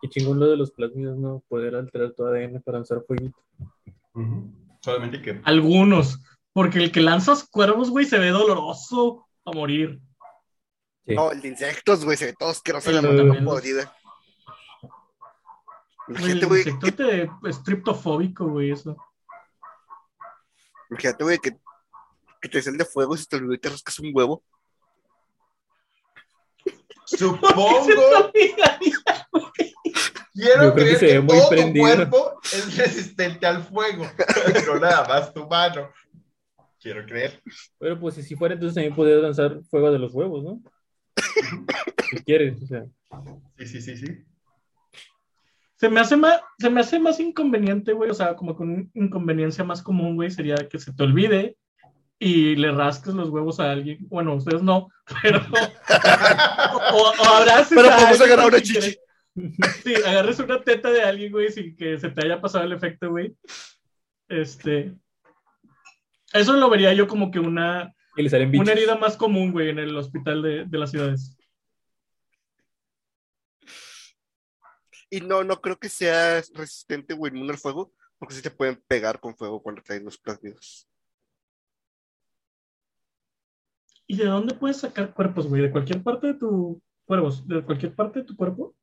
Qué chingón lo de los plásmidos, ¿no? Poder alterar tu ADN para lanzar fueguito. Ujú. Solamente que... Algunos. Porque el que lanzas cuervos, güey, se ve doloroso a morir. Sí. No, el de insectos, güey, se ve todo asqueroso la mano podrida. Güey, Imagínate, el güey, insecto que, te es triptofóbico, güey, eso. imagínate, güey, que, que te sale de fuego y se te olvidó y te rascas un huevo. Supongo, quiero Yo creo que creer que, muy todo tu prendido. cuerpo es resistente al fuego, no nada más tu mano. Quiero creer. Pero pues si fuera, entonces también podrías lanzar fuego de los huevos, ¿no? si quieres, o sea. Sí, sí, sí, sí. Se me hace más, se me hace más inconveniente, güey. O sea, como con una inconveniencia más común, güey, sería que se te olvide y le rasques los huevos a alguien. Bueno, ustedes no, pero. o, o abraces Pero a podemos agarrar una chichi. Sí, agarres una teta de alguien, güey, sin que se te haya pasado el efecto, güey. Este. Eso lo vería yo como que una, una herida más común, güey, en el hospital de, de las ciudades. Y no, no creo que sea resistente, güey, inmune al fuego, porque sí te pueden pegar con fuego cuando traen los plásmidos. ¿Y de dónde puedes sacar cuerpos, güey? ¿De cualquier parte de tu cuervos? ¿De cualquier parte de tu cuerpo?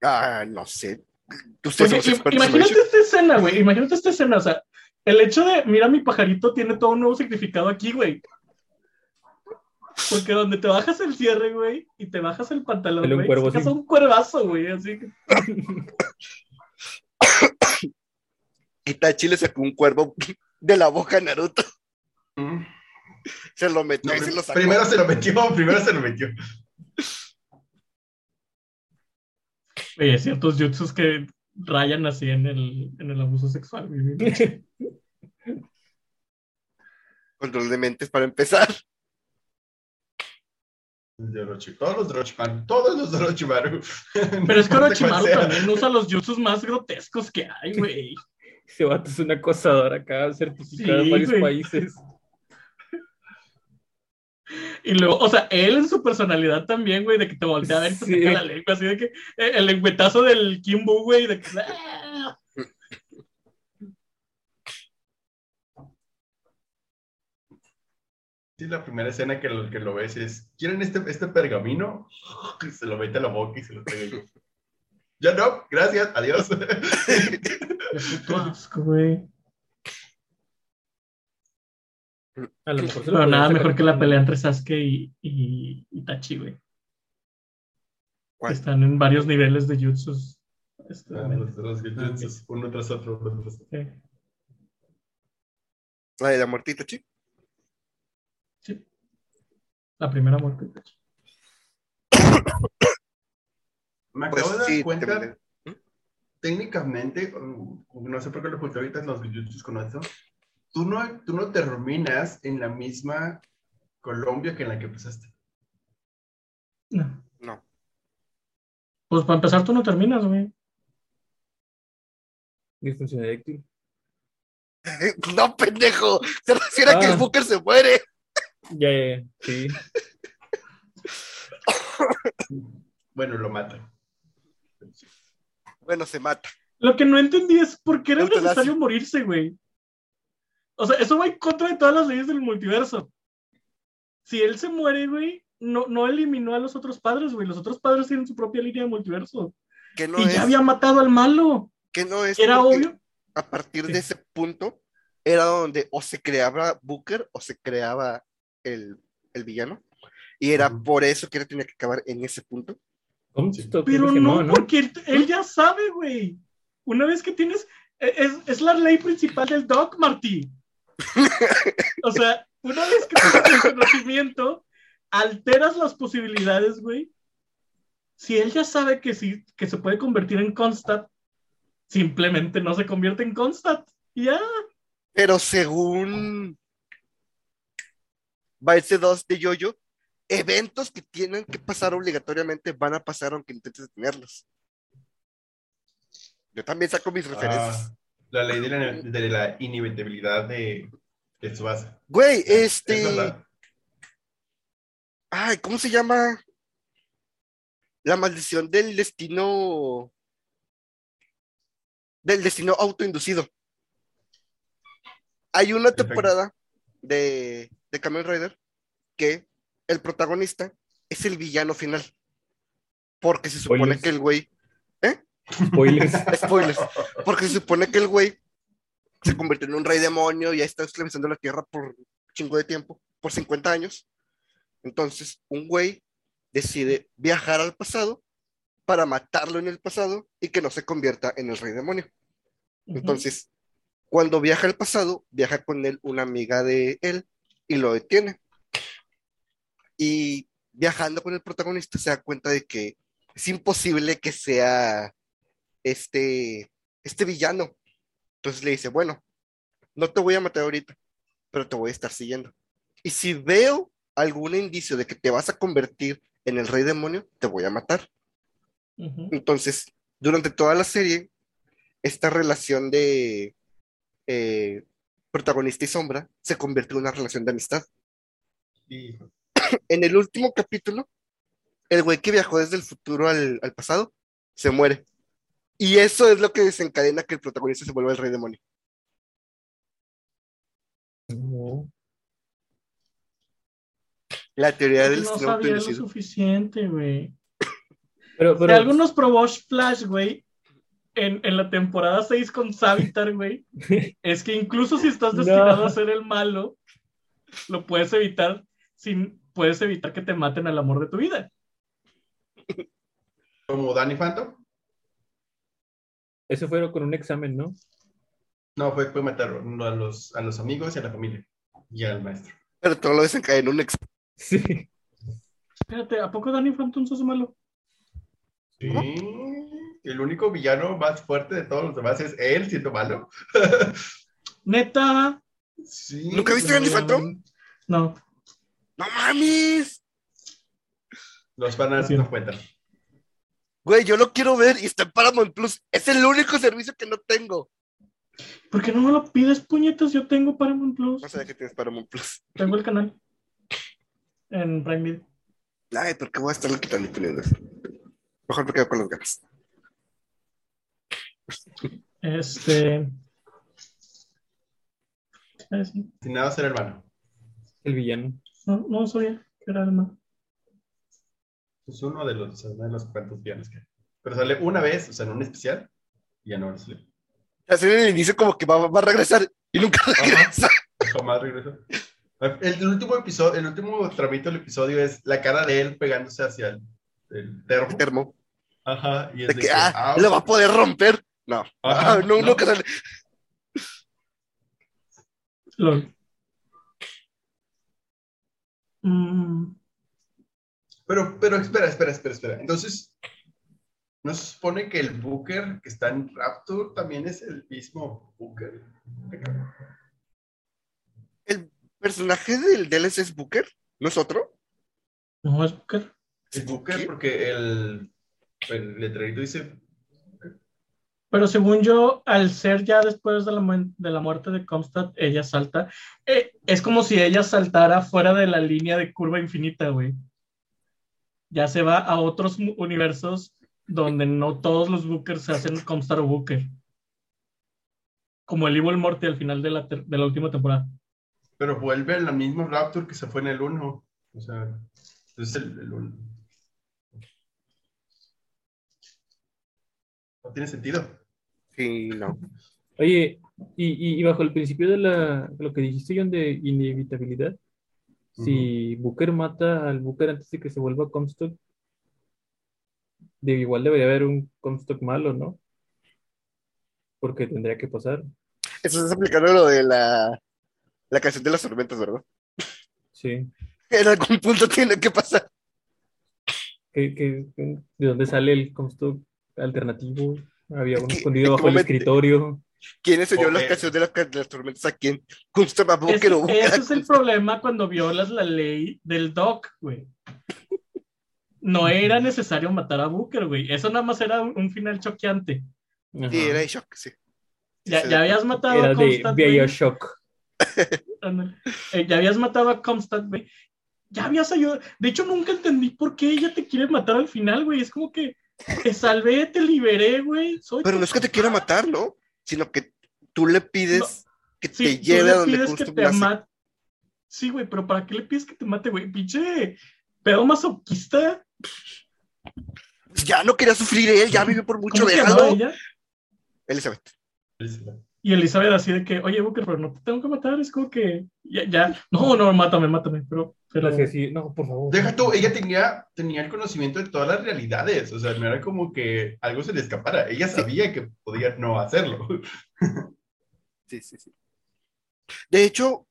Ah, no sé. En imagínate esta escena, güey. Imagínate esta escena. O sea, el hecho de, mira, mi pajarito tiene todo un nuevo significado aquí, güey. Porque donde te bajas el cierre, güey, y te bajas el pantalón, güey, sacas un cuervazo, güey, así que... Itachi le sacó un cuervo de la boca a Naruto. Mm. Se lo metió No, y se lo sacó. primero se lo metió, primero se lo metió. Oye, ciertos jutsus que rayan así en el, en el abuso sexual. Control de mentes para empezar. De Orochi- Todos los de Orochimaru, todos los de Orochimaru. Pero es que Orochimaru también usa los jutsus más grotescos que hay, güey. Ese vato es un acosador acá, certificado Sí, en varios países. Y luego, o sea, él en su personalidad también, güey, de que te voltea a ver y te Sí. saca la lengua, así de que eh, el lengüetazo del Kimbo, güey, de que. ¡ah! Sí, la primera escena que lo, que lo ves es, ¿quieren este, este pergamino? Y se lo mete a la boca y se lo traigo yo. Ya no, gracias, adiós. Qué puto asco, güey. A lo mejor se lo Pero nada mejor que la pelea entre Sasuke y, y, Itachi, güey. Que ¿Cuál? están en varios niveles de jutsus. Este, Ah, los- los jutsus, uno tras otro, uno tras otro. sí, La de la muertita, chi. sí. La primera muerte Itachi. Me Pues acabo de dar sí, cuenta, te- técnicamente, um, no sé por qué lo puse ahorita en los jutsus con eso, tú no, tú no terminas en la misma Colombia que en la que empezaste. No. No. Pues para empezar, tú no terminas, güey. Disfunción eréctil. No, pendejo. Se refiere a que Ah. el Booker se muere. Ya, ya, ya, sí. Bueno, lo matan. Bueno, se mata. Lo que no entendí es por qué era necesario morirse, güey. O sea, eso va en contra de todas las leyes del multiverso. Si él se muere, güey, no, no eliminó a los otros padres, güey. Los otros padres tienen su propia línea de multiverso. Que no y es. ya había matado al malo. Que no es. Era obvio. A partir Sí. de ese punto, era donde o se creaba Booker o se creaba el, el villano. Y era por eso que él tenía que acabar en ese punto. Pero no, ¿no? porque él, él ya sabe, güey. Una vez que tienes. e- Es, es la ley principal del Doc, Martí. O sea, una vez que tienes el conocimiento, alteras las posibilidades, güey. Si él ya sabe que, sí, que se puede convertir en Constat, simplemente no se convierte en Constat. Y Ya. Pero según Vice 2 de Yoyo, eventos que tienen que pasar obligatoriamente van a pasar aunque intentes detenerlos. Yo también saco mis referencias. Ah, la ley de la, de la inevitabilidad de, de Tsubasa. Güey, Es este. Ay, ¿cómo se llama? La maldición del destino. Del destino autoinducido. Hay una Perfecto. temporada de, de Kamen Rider que el protagonista es el villano final. Porque se supone que el güey. Spoilers. Spoilers. Porque se supone que el güey se convirtió en un rey demonio y ha estado esclavizando la tierra por un chingo de tiempo, por 50 años. Entonces, un güey decide viajar al pasado para matarlo en el pasado y que no se convierta en el rey demonio. Entonces, cuando viaja al pasado, viaja con él una amiga de él y lo detiene. Y viajando con el protagonista se da cuenta de que es imposible que sea este, este villano. Entonces le dice, bueno, no te voy a matar ahorita, pero te voy a estar siguiendo. Y si veo algún indicio de que te vas a convertir en el rey demonio, te voy a matar. Entonces, durante toda la serie, esta relación de eh, protagonista y sombra se convierte en una relación de amistad. Y En el último capítulo, el güey que viajó desde el futuro al, al pasado se muere. Y eso es lo que desencadena que el protagonista se vuelva el rey demonio. No. La teoría del no sabía lo suficiente, güey. Pero, Si pero, algo nos probó Flash, güey, en, en la temporada 6 con Savitar, güey, es que incluso si estás No. destinado a ser el malo, lo puedes evitar sin, puedes evitar que te maten al amor de tu vida. como Danny Phantom, eso fue con un examen, ¿no? no, fue, fue matar a los, a los amigos y a la familia y al maestro. Pero todo lo desencadena un ex. Sí. Espérate, ¿a poco Danny Phantom sos malo? Sí, el único villano más fuerte de todos los demás es él siendo malo. Neta. Sí. ¿Nunca viste Danny Phantom? No. ¡No mames! Los fans Sí. no cuentan. Güey, yo lo quiero ver y está en Paramount Plus. Es el único servicio que no tengo. ¿Por qué no me lo pides, puñetas? Yo tengo Paramount Plus. No sabía que tienes Paramount Plus. Tengo el canal. En Prime Video. Ay, ¿por qué voy a estarlo quitando y poniendo eso? Mejor me quedo con las ganas. Este. Sin nada ser hermano. El villano. No, no sabía que era alemán. Es uno de los, uno de los cuantos villanos que hay. Pero sale una vez, o sea, en un especial, y ya no sale. Así en el inicio como que va, va a regresar y nunca regresa. Jamás regresó. El, el último episodio, el último tramito del episodio es la cara de él pegándose hacia el, el termo. Termo. Ajá. Y es De de que, que, ah, ah, lo va a poder romper. No, Ajá, Ah, no, no. nunca sale. LOL. Mm, Pero, pero espera, espera, espera, espera. Entonces, ¿no se supone que el Booker que está en Rapture también es el mismo Booker? ¿El personaje del DLC es Booker? ¿No es otro? no es Booker. Es Booker porque el, el letrerito dice Pero según yo, al ser ya después de la, mu- de la muerte de Comstock, ella salta. Eh, es como si ella saltara fuera de la línea de curva infinita, güey. Ya se va a otros universos donde no todos los Bookers se hacen Comstar o Booker. Como el Evil Morty al final de la, de la última temporada. Pero vuelve al mismo Rapture que se fue en el 1. O sea, es el, el 1. No tiene sentido. Sí, no. Oye, y, y- y bajo el principio de la, de lo que dijiste, John, de inevitabilidad, si Booker mata al Booker antes de que se vuelva Comstock, de igual debería haber un Comstock malo, ¿no? Porque tendría que pasar. Eso es aplicando lo de la, la canción de las tormentas, ¿verdad? Sí. En algún punto tiene que pasar. ¿Qué- qué- qué- de dónde sale el Comstock alternativo? Había uno ¿Qué- escondido bajo el escritorio. ¿Quién enseñó las canciones de las, de las tormentas a quién? Justo a Ese, Booker o Booker. ese es el problema cuando violas la ley del DOC, güey. No era necesario matar a Booker, güey. Eso nada más era un, un final choqueante. Sí, era de shock, sí. Ya, Sí, ya habías matado Era a de güey. Bioshock. Ándale. Eh, ya habías matado a Comstock, güey. Ya habías ayudado. De hecho, nunca entendí por qué ella te quiere matar al final, güey. Es como que te salvé, te liberé, güey. Soy Pero no es que te quiera matar, ¿no? Sino que tú le pides que Sí, te lleve le a donde pides que te mate. Sí, güey, pero ¿para qué le pides que te mate, güey? Pinche pedo masoquista. Pues Ya no quería sufrir él, ya vivió por mucho, ¿Cómo se llamaba déjalo. ella? Elizabeth. Y Elizabeth así de que, oye, Booker, pero no te tengo que matar. Es como que, ya, ya. No, no, mátame, mátame. Pero, pero así, no, por favor. Deja tú, ella tenía, tenía el conocimiento de todas las realidades. O sea, no era como que algo se le escapara. Ella sabía que podía no hacerlo. Sí, sí, sí. De hecho,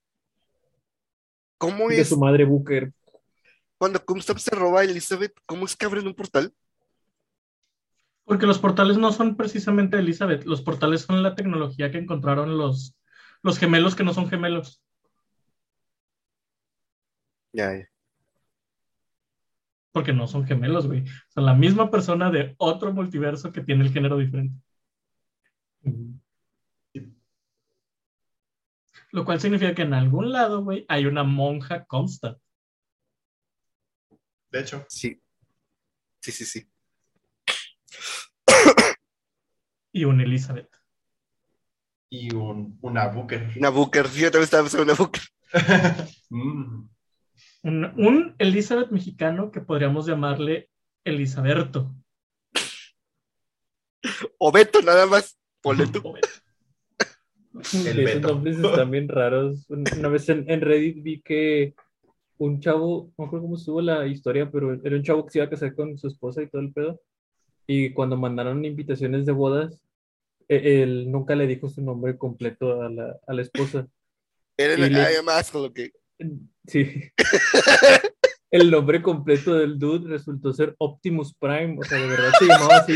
¿cómo De es su madre Booker. cuando Comstock se roba a Elizabeth? ¿Cómo es que abren un portal? Porque los portales no son precisamente Elizabeth. Los portales son la tecnología que encontraron los, los gemelos que no son gemelos. Ya, ya. Porque no son gemelos, güey. Son la misma persona de otro multiverso que tiene el género diferente. Lo cual significa que en algún lado, güey, hay una monja Comstock. De hecho, Sí. Sí, sí, sí. y una Elizabeth. y un, una Booker. Una Booker. Yo también estaba pensando en una Booker. Mm. Un, un Elizabeth mexicano que podríamos llamarle Elisaberto. O Beto, nada más. Ponle tú. El Esos nombres están bien raros. Un- Una vez en, en Reddit vi que un chavo, no recuerdo cómo estuvo la historia, pero era un chavo que se iba a casar con su esposa y todo el pedo. Y cuando mandaron invitaciones de bodas, e- él nunca le dijo su nombre completo a la, a la esposa. Era Y le- más con lo que. Sí. El nombre completo del dude resultó ser Optimus Prime, o sea, de verdad se llamaba así.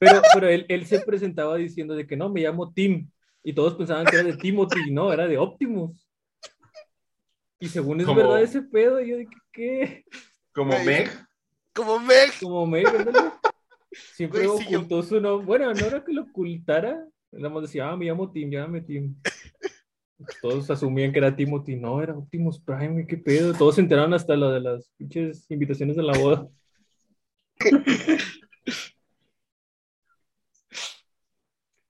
Pero, pero él, él se presentaba diciendo de que no, me llamo Tim. Y todos pensaban que era de Timothy, no, era de Optimus. Y según es Como- verdad ese pedo, yo de que, ¿qué? Como Meg, Como Meg. como Meg. Siempre Güey, sí, yo- ocultó su nombre. Bueno, no era que lo ocultara. Nada más decía, ah, me llamo Tim, llámame Tim. Todos asumían que era Timothy. No, era Optimus Prime, güey, qué pedo. Todos se enteraron hasta lo de las pinches invitaciones de la boda.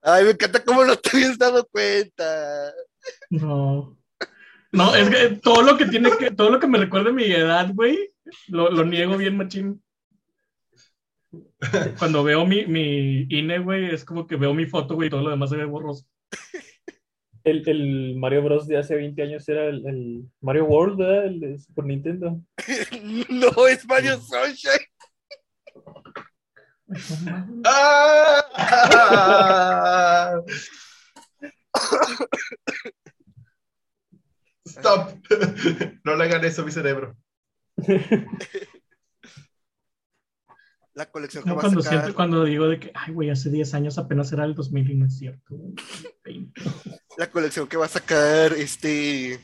Ay, me encanta cómo no te habías dado cuenta. No. No, es que todo lo que tiene que, todo lo que me recuerda a mi edad, güey, lo, lo niego bien, machín. Cuando veo mi, mi INE, güey, es como que veo mi foto, güey, y todo lo demás se ve borroso. El, el Mario Bros. de hace 20 años era el, el Mario World, ¿verdad? El de Super Nintendo. No, es Mario Sunshine. ¡Ah! Stop. No le hagan eso a mi cerebro. La colección que No, va a cuando, sacar. siento, cuando digo de que, ay, güey, hace 10 años apenas era el 2000 y no es cierto. güey. 20. La colección que va a sacar este.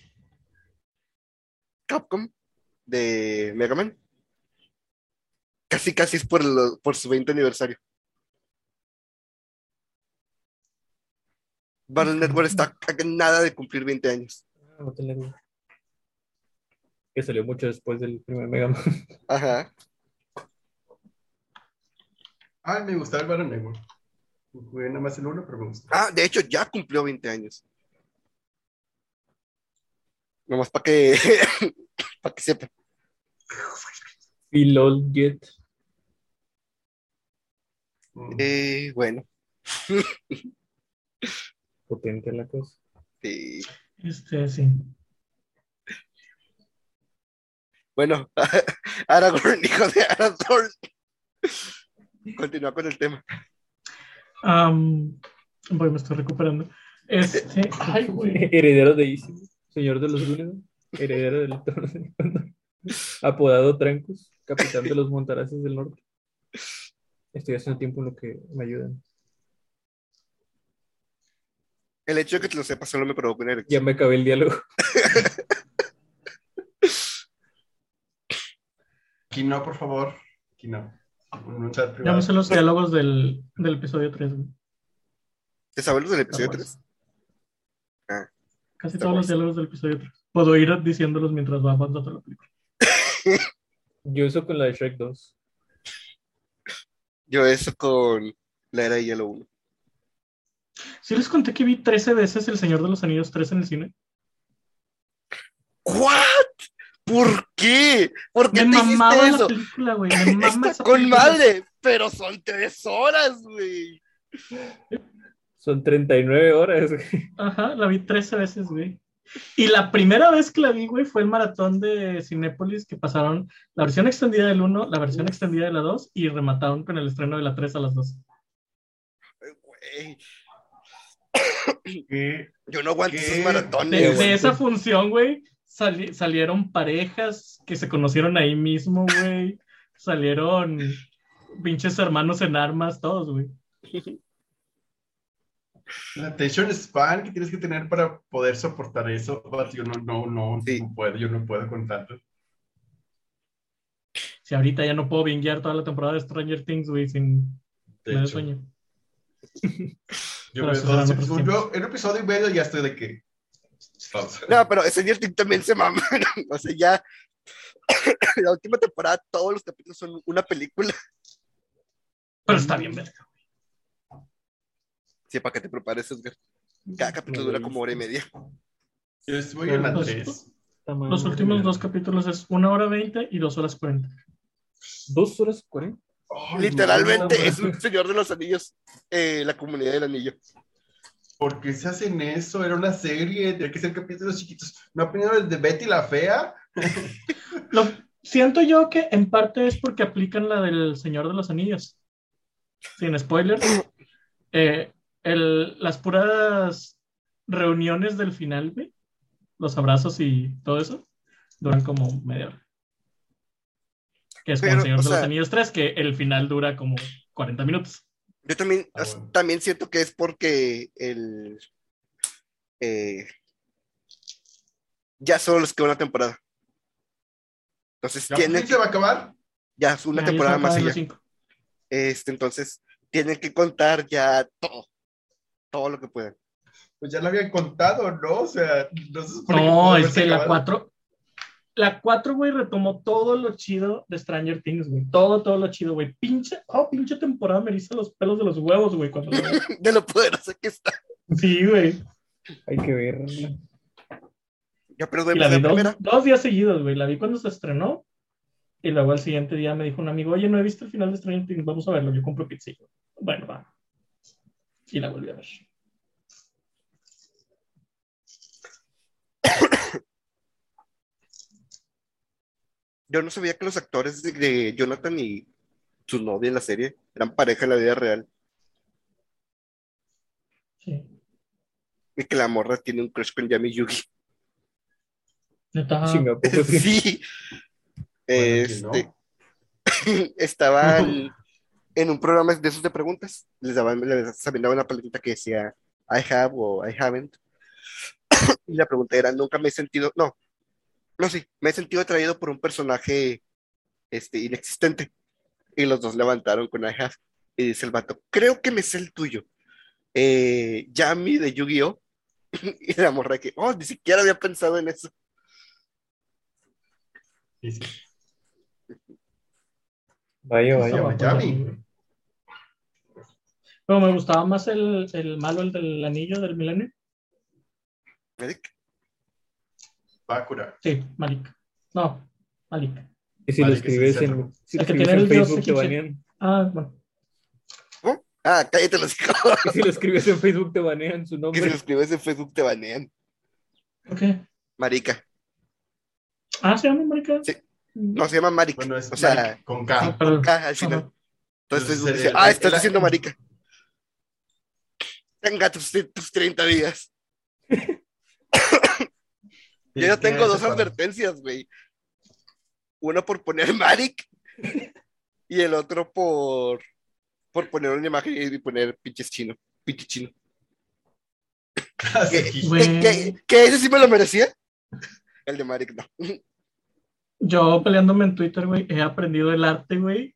Capcom de Mega Man. Casi, casi es por, su 20 aniversario. Battle Network está a nada de cumplir 20 años. Ah. Que salió mucho después del primer Mega Man. Ajá. Ay, me gustaba el Battle Network. Jugué nada más el uno, pero me gusta. Ah, de hecho, ya cumplió 20 años. Nomás para que, para que sepan. Y Jet. Mm. Eh, bueno, Potente la cosa. sí. Este, sí. Bueno, Aragorn, hijo de Aragorn. Continúa con el tema. Voy, me estoy recuperando. Este, ay, güey. Heredero de Easy. Señor de los Gúneros. Heredero del trono. de. Apodado Trancus. Capitán de los Montaraces del Norte. Estoy haciendo tiempo en lo que me ayudan. El hecho de que te lo sepas solo me provoca una erección. Ya me acabé el diálogo. Aquí no, por favor. Aquí no. En un chat Ya privado. me sé los diálogos del, del episodio 3, güey. ¿Te sabes los del episodio Star Wars. 3? Casi Star todos los diálogos del episodio 3. Puedo ir diciéndolos mientras va avanzando la película. Yo eso con la de Shrek 2. Yo eso con la era de Hielo 1. Sí les conté que vi 13 veces El Señor de los Anillos 3 en el cine. ¿What? ¿Por qué? ¿Por qué Me te mamaba hiciste la eso? película, güey. Me mama Está esa con película. madre, pero son tres horas, güey. Son 39 horas. güey. Ajá, la vi 13 veces, güey. Y la primera vez que la vi, güey, fue el maratón de Cinépolis que pasaron la versión extendida del 1, la versión extendida de la 2 y remataron con el estreno de la 3 a las 2. Güey. Yo no aguanto ¿Qué? esos De, maratones. de güey. esa función, güey, sali- salieron parejas que se conocieron ahí mismo, güey. Salieron pinches hermanos en armas, todos, güey. La attention span que tienes que tener para poder soportar eso. Yo no, no, no, Sí. no puedo, yo no puedo con tanto. Si ahorita ya no puedo vinguear toda la temporada de Stranger Things, güey, sin De me da hecho, sueño. yo veo yo en un episodio y medio ya estoy de que. No, pero ese Thing también se mama. O sea, ya. La última temporada, todos los capítulos son una película. Pero está bien, verga. Sí, para que te prepares, Edgar. Cada capítulo dura como hora y media. Yo estoy en la Los- 3. Está mal. Los últimos dos capítulos es una hora 20 y dos horas 40. Dos horas 40. Literalmente no, es no. un Señor de los Anillos, eh, la comunidad del anillo. ¿Por qué se hacen eso? Era una serie, tenía que ser capítulos chiquitos. ¿No aprendieron el de Betty la Fea? Lo siento yo que en parte es porque aplican la del Señor de los Anillos. Sin spoilers. Eh, el- las puras reuniones del final, güey, los abrazos y todo eso, duran como media hora. Que es como Pero, el Señor de los Anillos 3, que el final dura como 40 minutos. Yo también, Ah, bueno. también siento que es porque el. eh, ya solo les queda una temporada. Entonces ¿Ya por tienen se va a acabar? Ya es una Ya, temporada más cinco. Este, entonces, tienen que contar ya todo, todo lo que puedan. Pues ya lo habían contado, ¿no? O sea, no se supone No, pudo es que la acabado. 4, la 4, güey, retomó todo lo chido de Stranger Things, güey. Todo, todo lo chido, güey. Pinche, oh, pinche temporada me eriza los pelos de los huevos, güey. Cuando lo veo. De lo poderosa que está. Sí, güey. Hay que ver. Ya, pero de la dos, primera. dos días seguidos, güey. La vi cuando se estrenó. Y luego al siguiente día me dijo un amigo, oye, no he visto el final de Stranger Things, vamos a verlo. Yo compro pizza. Bueno, va. Y la volví a ver. Yo no sabía que los actores de, Jonathan y su novia en la serie eran pareja en la vida real. Sí. Y que la morra tiene un crush con Yami Yugi. Neta. Chinga, ¿a poco sí? Sí. Bueno, que Este, estaban en un programa de esos de preguntas. Les daban, les daban una paletita que decía I have o I haven't. Y la pregunta era, nunca me he sentido, no, no, sí, me he sentido atraído por un personaje este, inexistente. Y los dos levantaron con I have. Y dice el vato, creo que me sé el tuyo. Eh, Yami de Yu-Gi-Oh! Y la morra que, oh, ni siquiera había pensado en eso. Sí, sí. Vaya, vaya. Yami. bueno. Pero me gustaba más el, el malo, el del anillo del milenio. Eric, Bakura. Sí, Malik. No, Malik. Y si lo que es escribes el en, si lo El que escribes tiene en el Facebook te banean. Ah, bueno. Ah, cállate los hijos. Y si lo escribes en Facebook te banean su Que si nombre. lo escribes en Facebook te banean. Ok. Marica. Ah, se llama marica. Sí. No, se llama Marica. Bueno, es o sea, Maric, con Ah, K. perdón. K al final. Ajá. Entonces Entonces, dice, ah, estás diciendo Marica. Tenga tus, tus 30 días. Yo ya ¿Quién tengo dos advertencias, güey. Uno por poner Maric y el otro por, por poner una imagen y poner pinches chino. Pinche chino. ¿Qué? sí. Güey. ¿Que, que ese sí me lo merecía? El de Maric no. Yo peleándome en Twitter, güey, he aprendido el arte, güey,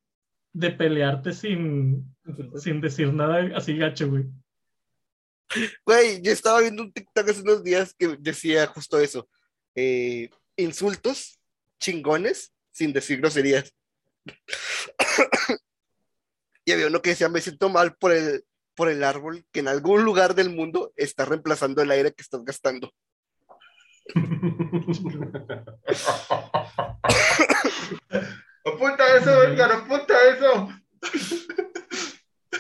de pelearte sin, sin decir nada así gacho, güey. Güey, yo estaba viendo un TikTok hace unos días que decía justo eso. Eh, insultos chingones sin decir groserías. y había uno que decía, me siento mal por el, por el árbol que en algún lugar del mundo está reemplazando el aire que estás gastando. apunta eso, Edgar, apunta eso.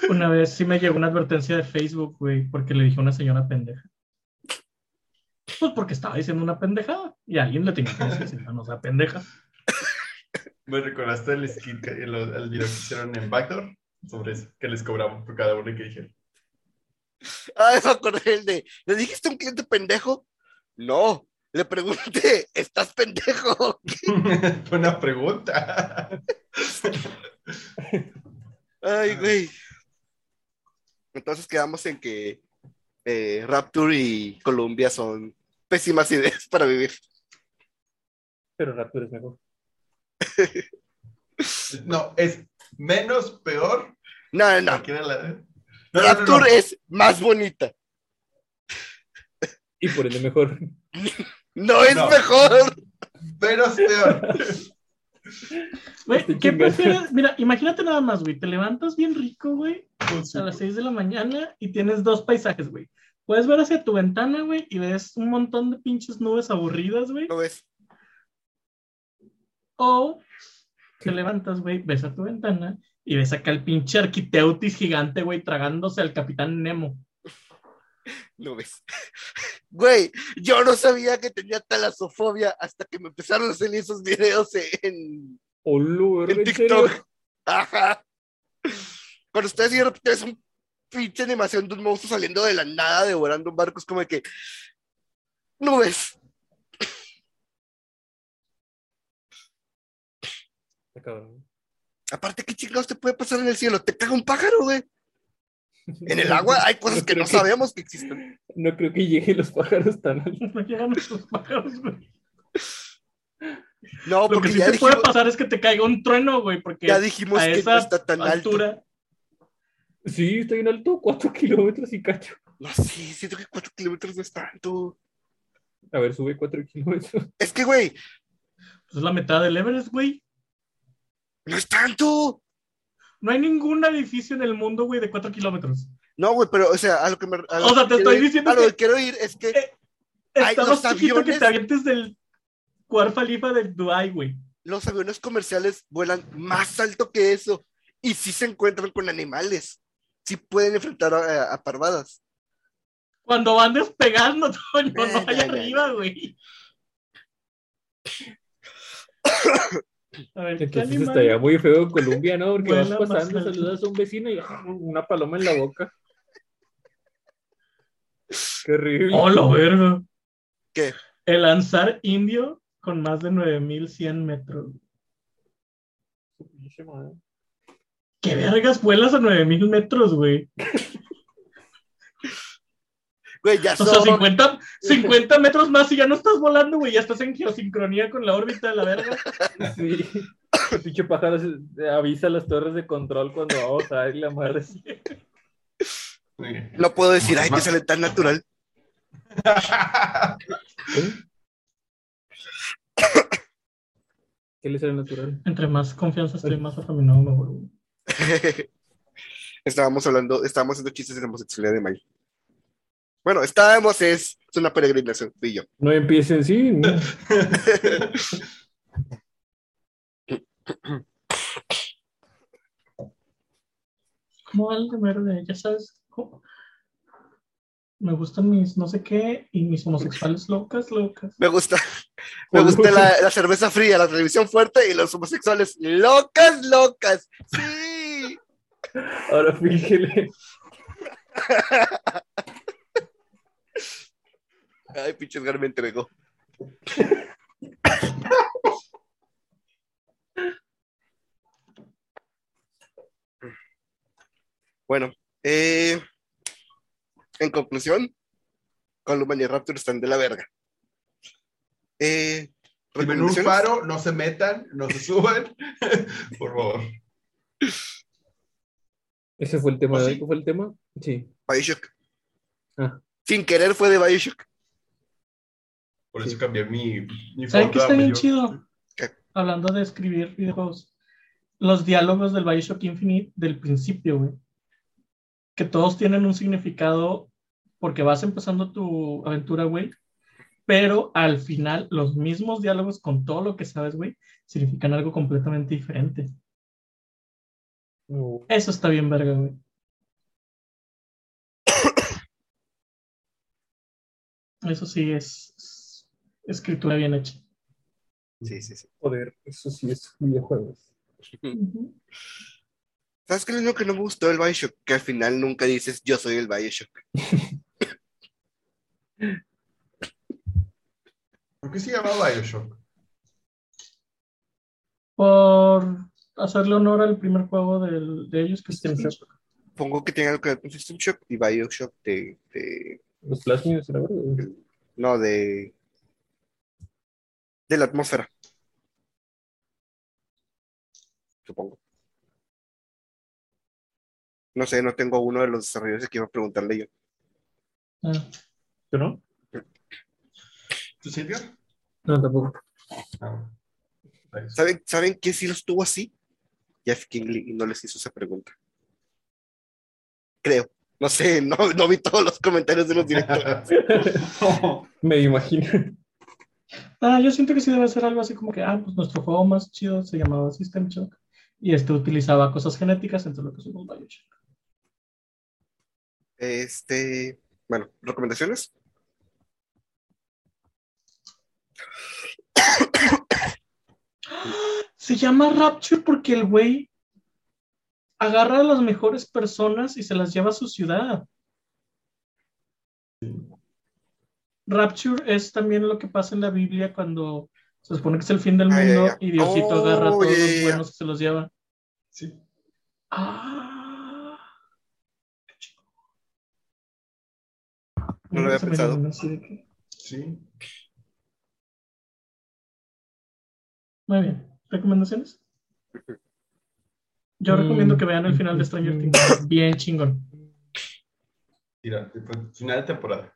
Una vez sí me llegó una advertencia de Facebook, güey, porque le dije a una señora pendeja. Pues porque estaba diciendo una pendejada y a alguien le tenía que decir, no sea pendeja. Me recordaste el skit, que- el, el video que hicieron en Backdoor sobre eso, que les cobramos por cada uno que dijeron. Ah, me acordé el de, ¿le dijiste a un cliente pendejo? No, le pregunté, ¿estás pendejo? Buena pregunta. Ay, güey. Entonces quedamos en que eh, Rapture y Columbia son pésimas ideas para vivir. Pero Rapture es mejor. No, es menos peor. No, no, no. Cualquiera la- No, no, no, Rapture no. es más bonita. Y por ende mejor. No es No. mejor. Menos peor. Güey, Este ¿qué prefieres? Mira, imagínate nada más, güey, te levantas bien rico, güey, a las 6 de la mañana y tienes dos paisajes, güey. Puedes ver hacia tu ventana, güey, y ves un montón de pinches nubes aburridas, güey. ¿No ves? O te levantas, güey, ves a tu ventana y ves acá el pinche arquiteutis gigante, güey, tragándose al capitán Nemo. ¿No ves? Güey, yo no sabía que tenía talasofobia hasta que me empezaron a salir esos videos en, en ¿en serio? TikTok. Ajá. Cuando ustedes de repente un pinche animación de un monstruo saliendo de la nada, devorando un barco, es como de que. No ves. Está cabrón. Aparte, ¿qué chingados te puede pasar en el cielo? Te caga un pájaro, güey. En el agua hay cosas que no sabemos que existen. No creo que lleguen los pájaros tan altos. No llegan esos pájaros, güey. No, Lo que porque sí ya te puede pasar es que te caiga un trueno, güey, porque ya dijimos a que no esa está tan alto. Sí, está bien alto, 4 kilómetros y cacho. No, sí, siento que 4 kilómetros no es tanto. A ver, sube 4 kilómetros. Es que, güey, Pues es la mitad del Everest, güey. no es tanto. No hay ningún edificio en el mundo, güey, de 4 kilómetros. No, güey, pero, o sea, a lo que me. a lo O sea, que te estoy ir- diciendo A lo que- que quiero ir es que. Eh, Ay, Está los más chiquito que aviones- te avientes del Cuar Khalifa de Dubai, güey. los aviones comerciales vuelan más alto que eso y sí se encuentran con animales. Sí pueden enfrentar a, a parvadas. Cuando van despegando, Toño, no Eh, allá arriba, güey. A ver, estaría muy feo en Colombia, ¿no? Porque vas Vuela más pasando, saludas a un vecino y una paloma en la boca. Qué horrible. ¡Oh, la verga! ¿Qué? El lanzar indio con más de 9100 metros. ¿Qué vergas vuelas a 9000 metros, güey? Güey, ya O sea, son. 50, 50 metros más y ya no estás volando, güey. Ya estás en geosincronía con la órbita de la verga. Sí. El pinche pájaro avisa a las torres de control cuando vamos a ir la madre. No puedo decir, ay, que sale tan natural. ¿Qué le sale natural? Entre más confianza estoy, más afeminado me vuelvo. estábamos hablando, estábamos haciendo chistes de la homosexualidad de May. Bueno, estábamos, es, es una peregrinación, fui yo. No empiecen, sí. no. ¿Cómo va el de verde? Ya sabes. ¿cómo? Me gustan mis no sé qué y mis homosexuales locas, locas. Me gusta, me gusta la, la cerveza fría, la televisión fuerte y los homosexuales locas, locas. Sí. Ahora fíjele. Ay, pinche Edgar me entregó. Bueno, eh, en conclusión, Column y Raptor están de la verga. Eh, Si ven un faro, no se metan, no se suban. Por favor. ¿Ese fue el tema? ¿Oh, ¿de sí? ¿Qué fue el tema? Sí. Bioshock. Ah. Sin querer fue de Bioshock. Por eso cambié mi, mi ¿Saben foto qué está bien chido? ¿Qué? Hablando de escribir videojuegos. Los diálogos del Bioshock Infinite del principio, güey. Que todos tienen un significado porque vas empezando tu aventura, güey. Pero al final, los mismos diálogos con todo lo que sabes, güey, significan algo completamente diferente. No. Eso está bien, verga, güey. Eso sí es, es escritura bien hecha. Sí, sí, sí. Joder, eso sí es videojuegos. Ujú. ¿Sabes qué es lo que no me gustó del Bioshock? Que al final nunca dices yo soy el Bioshock. ¿Por qué se llama Bioshock? Por hacerle honor al primer juego del- de ellos, que es System Shock. Shock. Pongo que tiene algo que ver con System Shock y Bioshock de, de Los plasmidos, verdad. no, de de la atmósfera. Supongo. No sé, no tengo uno de los desarrolladores que iba a preguntarle yo. Ah, ¿Tú no? ¿Tú, Silvia? No, tampoco. ¿Saben, ¿Saben qué sí lo estuvo así? Jeff Kingley y no les hizo esa pregunta. Creo. No sé, no, no vi todos los comentarios de los directores. Me imagino. Ah, yo siento que sí debe ser algo así como que, ah, pues nuestro juego más chido se llamaba System Shock y este utilizaba cosas genéticas, entre lo que somos Bioshock. Este, bueno, recomendaciones. Se llama Rapture porque el güey agarra a las mejores personas y se las lleva a su ciudad. Rapture es también lo que pasa en la Biblia cuando se supone que es el fin del Ah, mundo y Diosito Oh, agarra a todos ya, ya, los buenos y se los lleva. Sí. Ah. Qué chido. No lo había pensado. que- Sí. Muy bien. ¿Recomendaciones? Yo Mm. recomiendo que vean el final de Stranger Things. Bien chingón. Mira, final de temporada.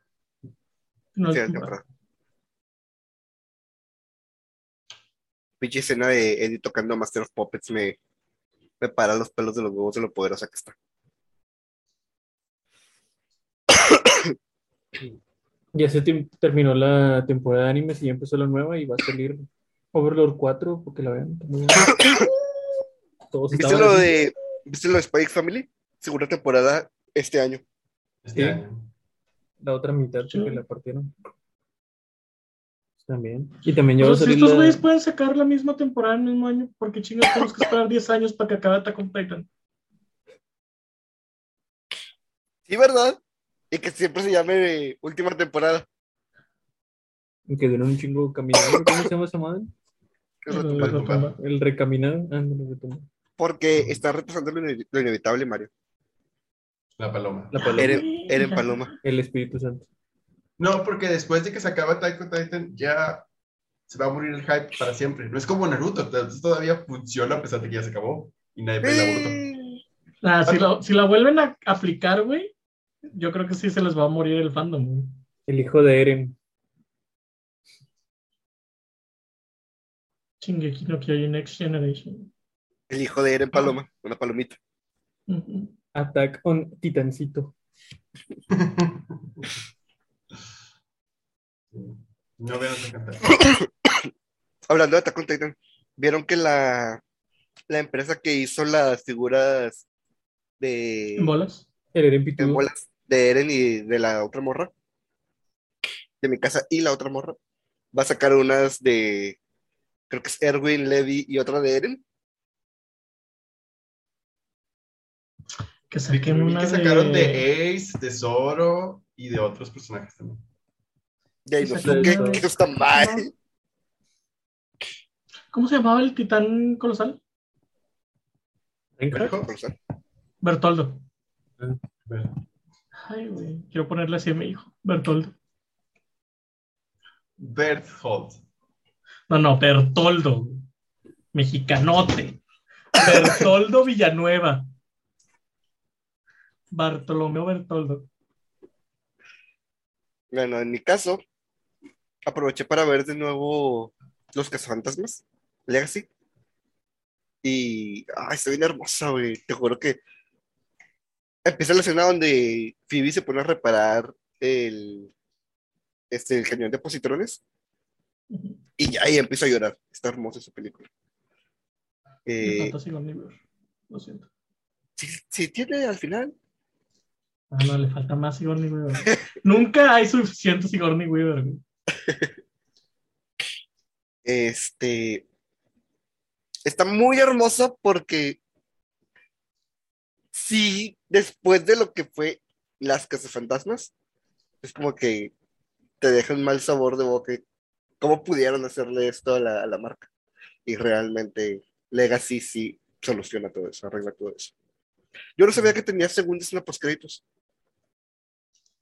No, Sí, de temporada. Pinche escena de Eddie tocando Master of Puppets me, me para los pelos de los huevos de lo poderosa que está. Ya se terminó la temporada de animes y ya empezó la nueva y va a salir Overlord 4 porque la vean. Todos ¿Viste lo de, ¿viste lo de X Family? Segunda temporada este año. Este Sí. año. La otra mitad Sí. porque la partieron. También. Y también ya O va a sea, si estos la- güeyes pueden sacar la misma temporada en el mismo año, porque chingados tenemos que esperar 10 años para que acabe Attack on Titan? Sí, ¿verdad? Y que siempre se llame eh, última temporada. que duran un chingo caminando. ¿Cómo se llama esa madre? El- el recaminar. Ah, no, el retumbar. Porque está retrasando lo, ine- lo inevitable, Mario. La paloma. La paloma. Eren, Eren Paloma. El Espíritu Santo. No, porque después de que se acaba Attack on Titan, ya se va a morir el hype para siempre. No es como Naruto, todavía funciona a pesar de que ya se acabó. Y nadie ve Naruto. Eh, Ah, si, la, si la vuelven a aplicar, güey, yo creo que sí se les va a morir el fandom. güey. El hijo de Eren. Shingeki no Kyojin Next Generation. El hijo de Eren Paloma, una palomita. Attack on Titancito. No cantar. Hablando de Attack on Titan, ¿vieron que la, la empresa que hizo las figuras de, ¿En bolas? El Eren en Pitudo. bolas de Eren y de la otra morra, de mi casa y la otra morra, va a sacar unas de, creo que es Erwin, Levi y otra de Eren? Que Vi saquen que, vi una que sacaron de Ace, de Zoro y de otros personajes también. Y que mal. ¿Cómo se llamaba el titán colosal? Usar. Bertoldo. Ay, güey. Quiero ponerle así a mi hijo. Bertoldo. Berthold. No, no, Bertoldo. Mexicanote. Bertoldo Villanueva. Bartolomeo Bertoldo. Bueno, en mi caso, aproveché para ver de nuevo Los Cazafantasmas, Legacy. Y, ay, está bien hermosa, güey. Te juro que empieza la escena donde Phoebe se pone a reparar el, este, el cañón de positrones. Y ya ahí empiezo a llorar. Está hermosa esa película. Eh, Weaver. Lo siento. sí tiene al final. Ah, no, le falta más Sigourney Weaver. Nunca hay suficiente Sigourney Weaver. güey. Este está muy hermosa porque sí, después de lo que fue las cazafantasmas, es como que te deja un mal sabor de boca. ¿Cómo pudieron hacerle esto a la, a la marca? Y realmente Legacy sí soluciona todo eso, arregla todo eso. Yo no sabía que tenía segundos en los créditos.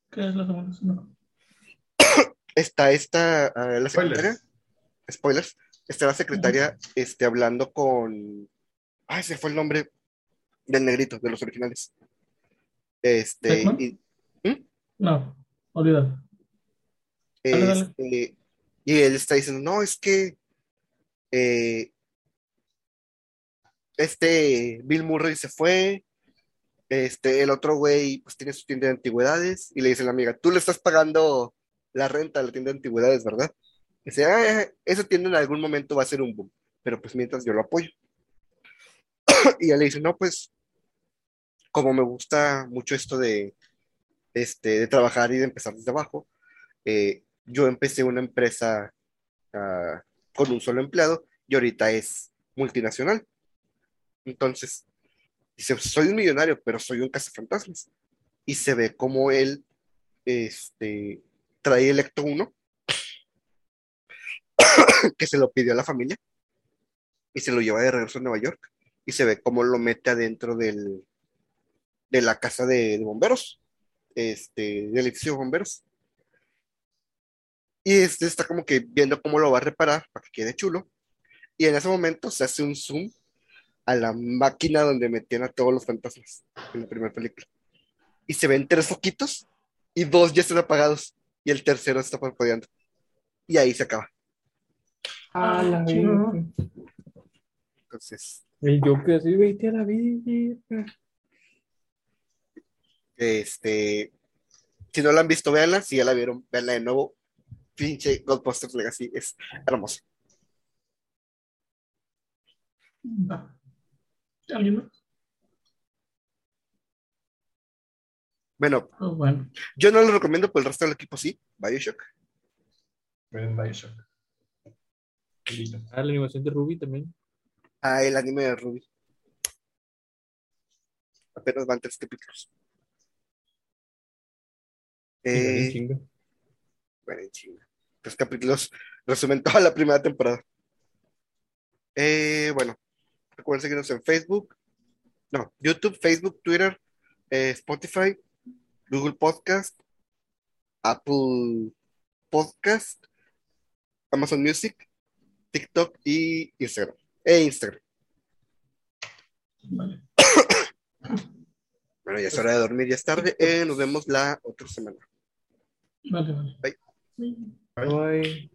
¿Qué es la segunda? No. Está esta, ah, la secretaria, Spoilers. spoilers, está la secretaria este, hablando con. Ay, se fue el nombre del negrito, de los originales. Este, y, No. Dale, dale. este, y él está diciendo, no, es que eh, este Bill Murray se fue, este, el otro güey pues tiene su tienda de antigüedades, y le dice la amiga, tú le estás pagando la renta a la tienda de antigüedades, ¿verdad? Dice, ah, esa tienda en algún momento va a ser un boom, pero pues mientras yo lo apoyo. y ella le dice, no, pues, como me gusta mucho esto de, este, de trabajar y de empezar desde abajo, eh, yo empecé una empresa ah, con un solo empleado y ahorita es multinacional. Entonces, dice, soy un millonario, pero soy un cazafantasmas. Y se ve como él este, trae el Ecto 1, que se lo pidió a la familia, y se lo lleva de regreso a Nueva York. Y se ve cómo lo mete adentro del, de la casa de, de bomberos, este, del edificio de bomberos. Y este está como que viendo cómo lo va a reparar para que quede chulo. Y en ese momento se hace un zoom a la máquina donde metían a todos los fantasmas en la primera película. Y se ven tres foquitos y dos ya están apagados y el tercero está parpadeando. Y ahí se acaba. Ah, la. Entonces, Y yo que así, vete a la vida. este, si no la han visto, véanla. Si ya la vieron, véanla de nuevo. Pinche Ghostbusters Legacy es. Bueno, Oh, bueno. yo no lo recomiendo, pero el resto del equipo sí. Bioshock. Ven Bioshock. Ah, la animación de Ruby también. Ah, el anime de Ruby. Apenas van tres capítulos. Eh. Bueno, en chinga. Tres capítulos resumen toda la primera temporada. Eh, bueno, recuerden seguirnos en Facebook, no, YouTube, Facebook, Twitter, eh, Spotify, Google Podcast, Apple Podcast, Amazon Music, TikTok y Instagram. E Instagram. Vale. Bueno, ya es hora de dormir, ya es tarde. Eh, nos vemos la otra semana. Vale, vale. Bye. Sí. Bye.